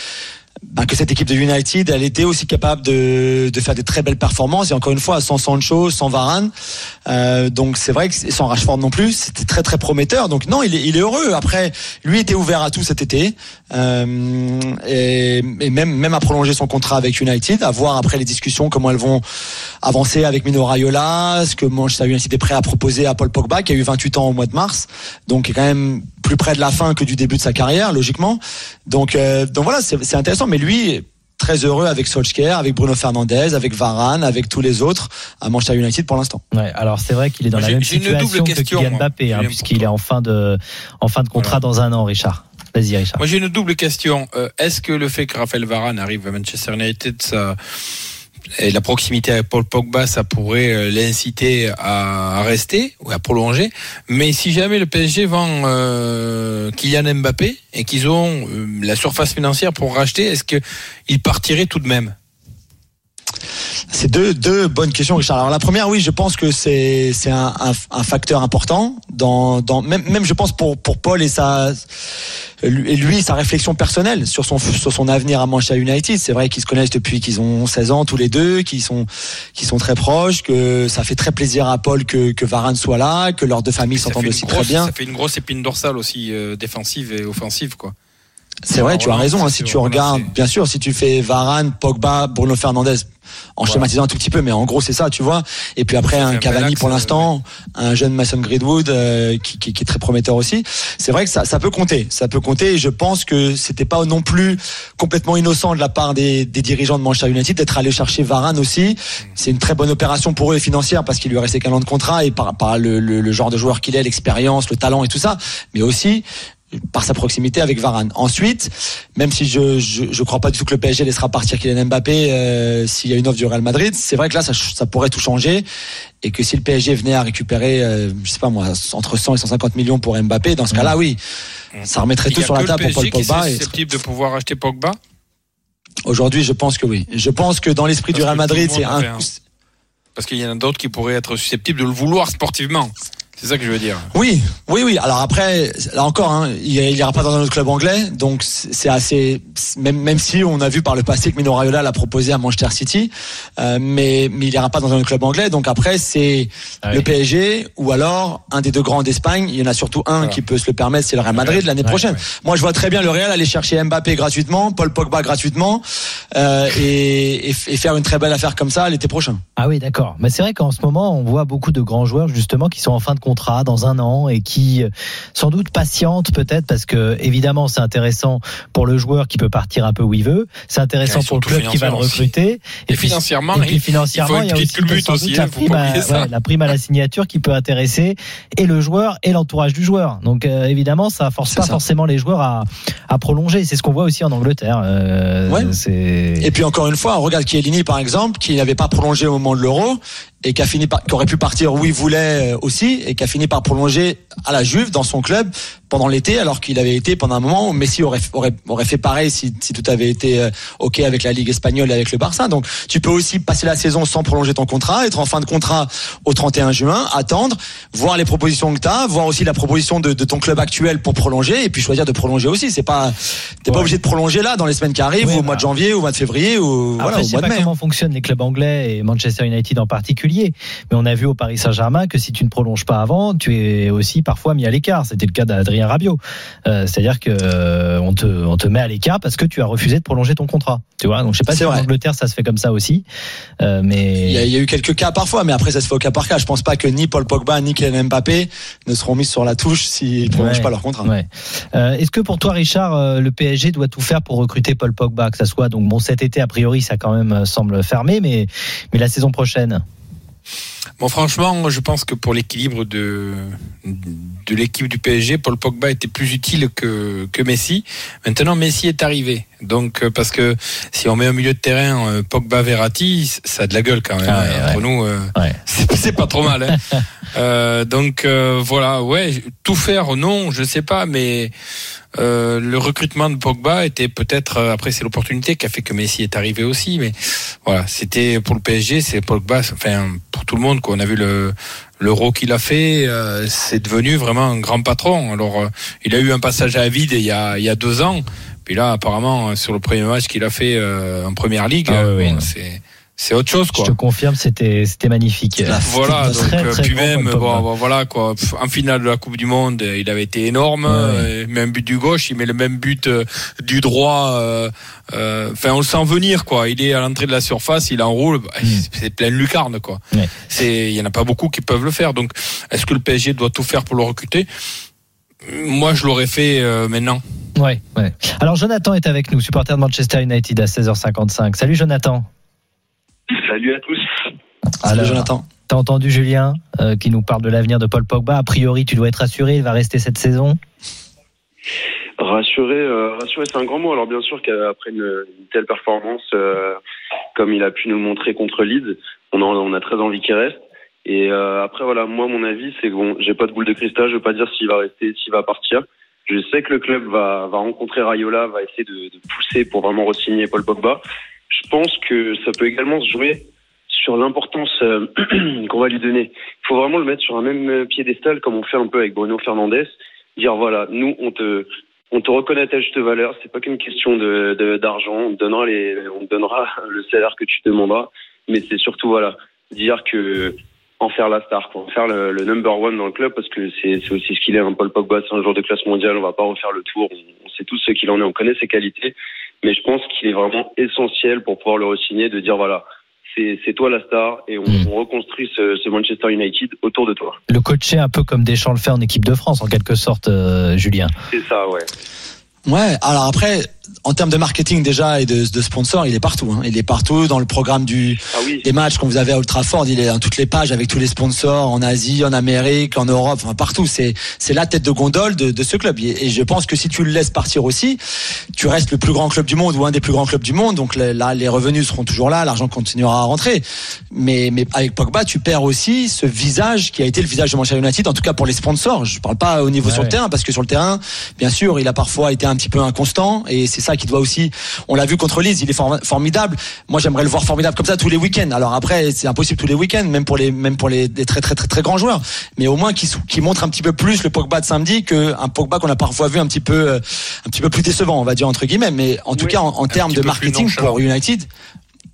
bah, que cette équipe de United, elle était aussi capable de, de faire des très belles performances. Et encore une fois, sans Sancho, sans Varane. Euh, donc c'est vrai que sans Rashford non plus, c'était très très prometteur. Donc non, il est, il est heureux. Après, lui était ouvert à tout cet été. Euh, et, et même même à prolonger son contrat avec United, à voir après les discussions comment elles vont avancer avec Mino Raiola, ce que Manchester United est prêt à proposer à Paul Pogba, qui a eu 28 ans au mois de mars, donc est quand même plus près de la fin que du début de sa carrière, logiquement. Donc, euh, donc voilà, c'est intéressant. Mais lui, très heureux avec Solskjaer, avec Bruno Fernandez, avec Varane, avec tous les autres à Manchester United pour l'instant. Ouais, alors c'est vrai qu'il est dans la même situation que question, Kylian Mbappé, hein, puisqu'il est en fin de, en fin de contrat dans un an, Richard. Vas-y, Richard. Moi, j'ai une double question. Euh, Est-ce que le fait que Raphaël Varane arrive à Manchester United, ça, la proximité avec Paul Pogba, ça pourrait euh, l'inciter à, rester ou à prolonger. Mais si jamais le PSG vend euh, Kylian Mbappé et qu'ils ont euh, la surface financière pour racheter, est-ce qu'il partirait tout de même? C'est deux, deux bonnes questions, Richard. Alors la première, oui, je pense que c'est c'est un, un, un facteur important dans, dans même, même je pense pour pour Paul et sa et lui sa réflexion personnelle sur son sur son avenir à Manchester United. C'est vrai qu'ils se connaissent depuis qu'ils ont 16 ans tous les deux, qu'ils sont qui sont très proches, que ça fait très plaisir à Paul que que Varane soit là, que leurs deux familles s'entendent aussi très bien. Ça fait une grosse épine dorsale aussi euh, défensive et offensive, quoi. C'est vrai, tu as raison. hein, si tu regardes, bien sûr, si tu fais Varane, Pogba, Bruno Fernandez, en schématisant un tout petit peu, mais en gros c'est ça, tu vois. Et puis après un Cavani pour euh, l'instant, un jeune Mason Greenwood euh, qui, qui, qui est très prometteur aussi. C'est vrai que ça, ça peut compter, ça peut compter. Et je pense que c'était pas non plus complètement innocent de la part des, des dirigeants de Manchester United d'être allé chercher Varane aussi. C'est une très bonne opération pour eux et financière parce qu'il lui restait qu'un an de contrat et par, par le, le, le genre de joueur qu'il est, l'expérience, le talent et tout ça, mais aussi par sa proximité avec Varane. Ensuite, même si je je, je crois pas du tout que le PSG laissera partir Kylian Mbappé euh, s'il y a une offre du Real Madrid, c'est vrai que là ça, ça pourrait tout changer et que si le PSG venait à récupérer euh, je sais pas moi entre 100 et 150 millions pour Mbappé, dans ce cas-là oui, ça remettrait tout sur la le table pour Paul qui est Pogba et susceptible de pouvoir acheter Pogba? Aujourd'hui je pense que oui. Je pense que dans l'esprit du Real Madrid, c'est un un- Parce qu'il y en a d'autres qui pourraient être susceptibles de le vouloir sportivement. C'est ça que je veux dire. Oui, oui, oui. Alors après, là encore, hein, il il ira pas dans un autre club anglais, donc c'est assez. Même, même si on a vu par le passé que Mino Raiola l'a proposé à Manchester City, euh, mais, mais il ira pas dans un autre club anglais. Donc après, c'est Ah le. PSG ou alors un des deux grands d'Espagne. Il y en a surtout un Voilà. qui peut se le permettre, c'est le Real Madrid l'année Ouais, prochaine. ouais. Moi, je vois très bien le Real aller chercher Mbappé gratuitement, Paul Pogba gratuitement, euh, et, et, et faire une très belle affaire comme ça l'été prochain. Ah oui, d'accord. Mais c'est vrai qu'en ce moment, on voit beaucoup de grands joueurs justement qui sont en fin de contrat dans un an et qui euh, sans doute patientent peut-être parce que évidemment c'est intéressant pour le joueur qui peut partir un peu où il veut, c'est intéressant pour le club qui va le recruter Et, puis- financièrement, et puis il- financièrement, il y a aussi doute aussi, la, hein, prime à, ouais, la prime à la signature qui peut intéresser et le joueur et l'entourage du joueur. Donc euh, évidemment, ça force C'est pas ça. forcément les joueurs à, à prolonger. C'est ce qu'on voit aussi en Angleterre. Euh, Ouais. Et puis encore une fois, on regarde Chiellini par exemple, qui n'avait pas prolongé au moment de l'Euro et qui a fini par, qui aurait pu partir où il voulait euh, aussi et qui a fini par prolonger à la Juve dans son club pendant l'été alors qu'il avait été pendant un moment où Messi aurait aurait, aurait fait pareil si, si tout avait été euh, ok avec la Ligue espagnole et avec le Barça donc tu peux aussi passer la saison sans prolonger ton contrat être en fin de contrat au 31 juin attendre voir les propositions que tu as voir aussi la proposition de, de, ton club actuel pour prolonger et puis choisir de prolonger aussi c'est pas t'es Ouais. pas obligé de prolonger là dans les semaines qui arrivent Ouais, ou au bah. mois de janvier ou au mois de février ou Après, voilà au mois de mai hein. comment fonctionnent les clubs anglais et Manchester United en particulier, mais on a vu au Paris Saint-Germain que si tu ne prolonges pas avant, tu es aussi parfois mis à l'écart. C'était le cas d'Adrien Rabiot. Euh, C'est-à-dire que euh, on te on te met à l'écart parce que tu as refusé de prolonger ton contrat. Tu vois. Donc je sais pas si en vrai. Angleterre ça se fait comme ça aussi, euh, mais Il y, a, il y a eu quelques cas parfois, mais après ça se fait au cas par cas. Je pense pas que ni Paul Pogba ni Kylian Mbappé ne seront mis sur la touche s'ils ne prolongent Ouais. pas leur contrat. Ouais. Est-ce que pour toi, Richard, le PSG doit tout faire pour recruter Paul Pogba, que ça soit donc bon cet été a priori, ça quand même semble fermé, mais mais la saison prochaine? Bon, franchement, je pense que pour l'équilibre de, de l'équipe du PSG, Paul Pogba était plus utile que, que Messi. Maintenant, Messi est arrivé. Donc, euh, parce que si on met au milieu de terrain euh, Pogba Verratti, ça a de la gueule quand même. Ah ouais, hein. Entre nous, euh, Ouais. [laughs] c'est c'est pas trop mal. Hein. [laughs] Euh, donc, euh, voilà, ouais, tout faire, non, je sais pas, mais euh, le recrutement de Pogba était peut-être, euh, après c'est l'opportunité qui a fait que Messi est arrivé aussi, mais voilà, c'était pour le PSG, c'est Pogba, enfin pour tout le monde, quoi. On a vu le l'euro qu'il a fait, euh, c'est devenu vraiment un grand patron. Alors, euh, il a eu un passage à vide il y a, il y a deux ans, puis là, apparemment, sur le premier match qu'il a fait euh, en première ligue, Ah oui, bon, c'est c'est autre chose, Je quoi. te confirme, c'était c'était magnifique. Voilà, donc très, euh, très puis même, bon, bon, voilà quoi. En finale de la Coupe du Monde, euh, il avait été énorme. Ouais. euh, Il met un but du gauche, il met le même but euh, du droit. euh, euh, Enfin, on le sent venir quoi. Il est à l'entrée de la surface, il enroule. bah, Mm. C'est plein de lucarne quoi. Ouais. C'est, il y en a pas beaucoup qui peuvent le faire. Donc, est-ce que le PSG doit tout faire pour le recruter? Moi, je l'aurais fait euh, maintenant. Ouais, ouais. Alors Jonathan est avec nous, supporter de Manchester United à 16h55. Salut Jonathan. Salut à tous. Salut Alors, Jonathan. T'as entendu Julien euh, qui nous parle de l'avenir de Paul Pogba. A priori, tu dois être rassuré, il va rester cette saison. Rassurer, euh, rassurer, c'est un grand mot. Alors bien sûr qu'après une, une telle performance, euh, comme il a pu nous montrer contre Leeds, on a, on a très envie qu'il reste. Et euh, après voilà, moi mon avis c'est que bon, j'ai pas de boule de cristal, je veux pas dire s'il va rester, s'il va partir. Je sais que le club va, va rencontrer Rayola, va essayer de, de pousser pour vraiment re-signer Paul Pogba. Je pense que ça peut également se jouer sur l'importance euh, [clears throat] qu'on va lui donner. Il faut vraiment le mettre sur un même piédestal comme on fait un peu avec Bruno Fernandez. Dire voilà, nous on te on te reconnaît ta juste valeur. C'est pas qu'une question de d'argent. on te donnera les on te donnera [laughs] le salaire que tu demanderas. Mais c'est surtout voilà dire que en faire la star, quoi. en faire le, le number one dans le club parce que c'est aussi ce qu'il est. Un Paul Pogba, c'est un joueur de classe mondiale. On va pas refaire le tour. On sait tous ce qu'il en est. On connaît ses qualités. Mais je pense qu'il est vraiment essentiel pour pouvoir le re-signer, de dire voilà, c'est c'est toi la star et on, Mm. on reconstruit ce, ce Manchester United autour de toi. Le coacher un peu comme Deschamps le fait en équipe de France, en quelque sorte, euh, Julien. C'est ça, ouais. Ouais, alors après, en termes de marketing déjà et de, de sponsor, il est partout. Hein. Il est partout dans le programme du, Ah oui. des matchs qu'on vous avez à Ultra Ford. Il est dans toutes les pages avec tous les sponsors en Asie, en Amérique, en Europe, enfin partout. C'est c'est la tête de gondole de, de ce club. Et je pense que si tu le laisses partir aussi, tu restes le plus grand club du monde ou un des plus grands clubs du monde. Donc là, les revenus seront toujours là, l'argent continuera à rentrer. Mais mais avec Pogba, tu perds aussi ce visage qui a été le visage de Manchester United, en tout cas pour les sponsors. Je parle pas au niveau Ouais, sur le terrain, parce que sur le terrain, bien sûr, il a parfois été un petit peu inconstant et c'est ça qui doit aussi. On l'a vu contre Leeds, il est for- formidable. Moi, j'aimerais le voir formidable comme ça tous les week-ends. Alors après, c'est impossible tous les week-ends, même pour les même pour les très très très très grands joueurs. Mais au moins qui qui montre un petit peu plus le Pogba de samedi que un Pogba qu'on a parfois vu un petit peu euh, un petit peu plus décevant, on va dire entre guillemets. Mais en tout Oui, cas, en, en termes de marketing pour United.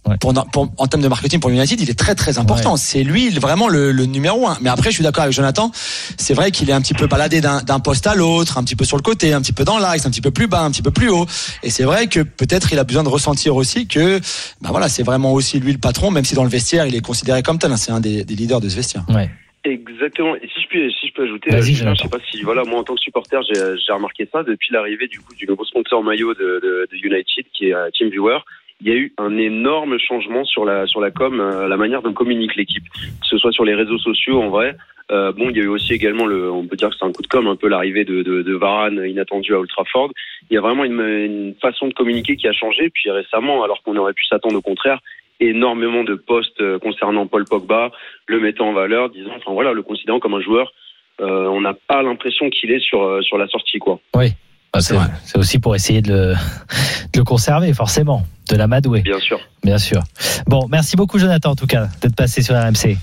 Ouais. Pour, pour- en termes de marketing pour United, il est très très important. Ouais. C'est lui vraiment le, le numéro un. Mais après, je suis d'accord avec Jonathan. C'est vrai qu'il est un petit peu baladé d'un d'un poste à l'autre, un petit peu sur le côté, un petit peu dans l'axe, un petit peu plus bas, un petit peu plus haut. Et c'est vrai que peut-être il a besoin de ressentir aussi que, bah voilà, c'est vraiment aussi lui le patron, même si dans le vestiaire il est considéré comme tel. hein. C'est un des, des leaders de ce vestiaire. Ouais. Exactement. Et si je peux, si je peux ajouter, euh, Jonathan. je sais pas si, voilà, moi en tant que supporter, j'ai j'ai remarqué ça depuis l'arrivée du coup du nouveau sponsor maillot de, de, de United, qui est euh, TeamViewer. Il y a eu un énorme changement sur la sur la com, euh, la manière dont communique l'équipe, que ce soit sur les réseaux sociaux en vrai. Euh, bon, il y a eu aussi également le, on peut dire que c'est un coup de com, un peu l'arrivée de, de, de Varane inattendu à Old Trafford. Il y a vraiment une, une façon de communiquer qui a changé. Puis récemment, alors qu'on aurait pu s'attendre au contraire, énormément de posts euh, concernant Paul Pogba, le mettant en valeur, disant, enfin voilà, le considérant comme un joueur. Euh, on n'a pas l'impression qu'il est sur euh, sur la sortie, quoi. Oui. Bah, c'est c'est aussi pour essayer de le, [laughs] de le conserver, forcément, de l'amadouer, Bien sûr. bien sûr. Bon, merci beaucoup, Jonathan, en tout cas, d'être passé sur RMC.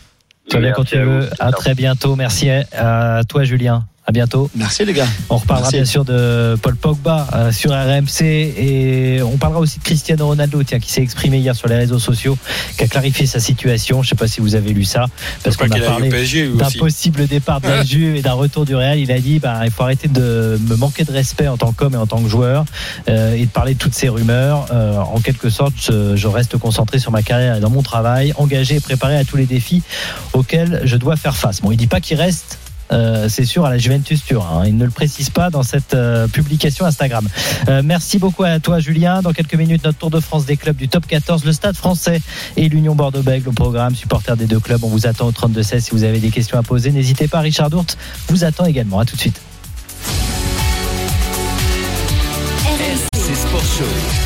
Tu reviens quand tu à vous. veux. À très bientôt. Merci à toi, Julien. À bientôt. Merci les gars. On reparlera Merci. bien sûr de Paul Pogba euh, sur RMC et on parlera aussi de Cristiano Ronaldo tiens, qui s'est exprimé hier sur les réseaux sociaux, qui a clarifié sa situation. Je ne sais pas si vous avez lu ça, parce qu'on a parlé d'un possible départ de la [laughs] Juve et d'un retour du Real. Il a dit bah, il faut arrêter de me manquer de respect en tant qu'homme et en tant que joueur euh, et de parler de toutes ces rumeurs. Euh, en quelque sorte, je, je reste concentré sur ma carrière et dans mon travail, engagé et préparé à tous les défis auxquels je dois faire face. Bon, il dit pas qu'il reste euh, c'est sûr à la Juventus Turin. hein. Il ne le précise pas dans cette euh, publication Instagram. Euh, merci beaucoup à toi Julien. Dans quelques minutes, notre tour de France des clubs du top 14, le Stade français et l'Union Bordeaux-Bègles au programme. Supporters des deux clubs, on vous attend au 32-16 si vous avez des questions à poser. N'hésitez pas, Richard Dourte vous attend également. À tout de suite. RMC. C'est Sport Show.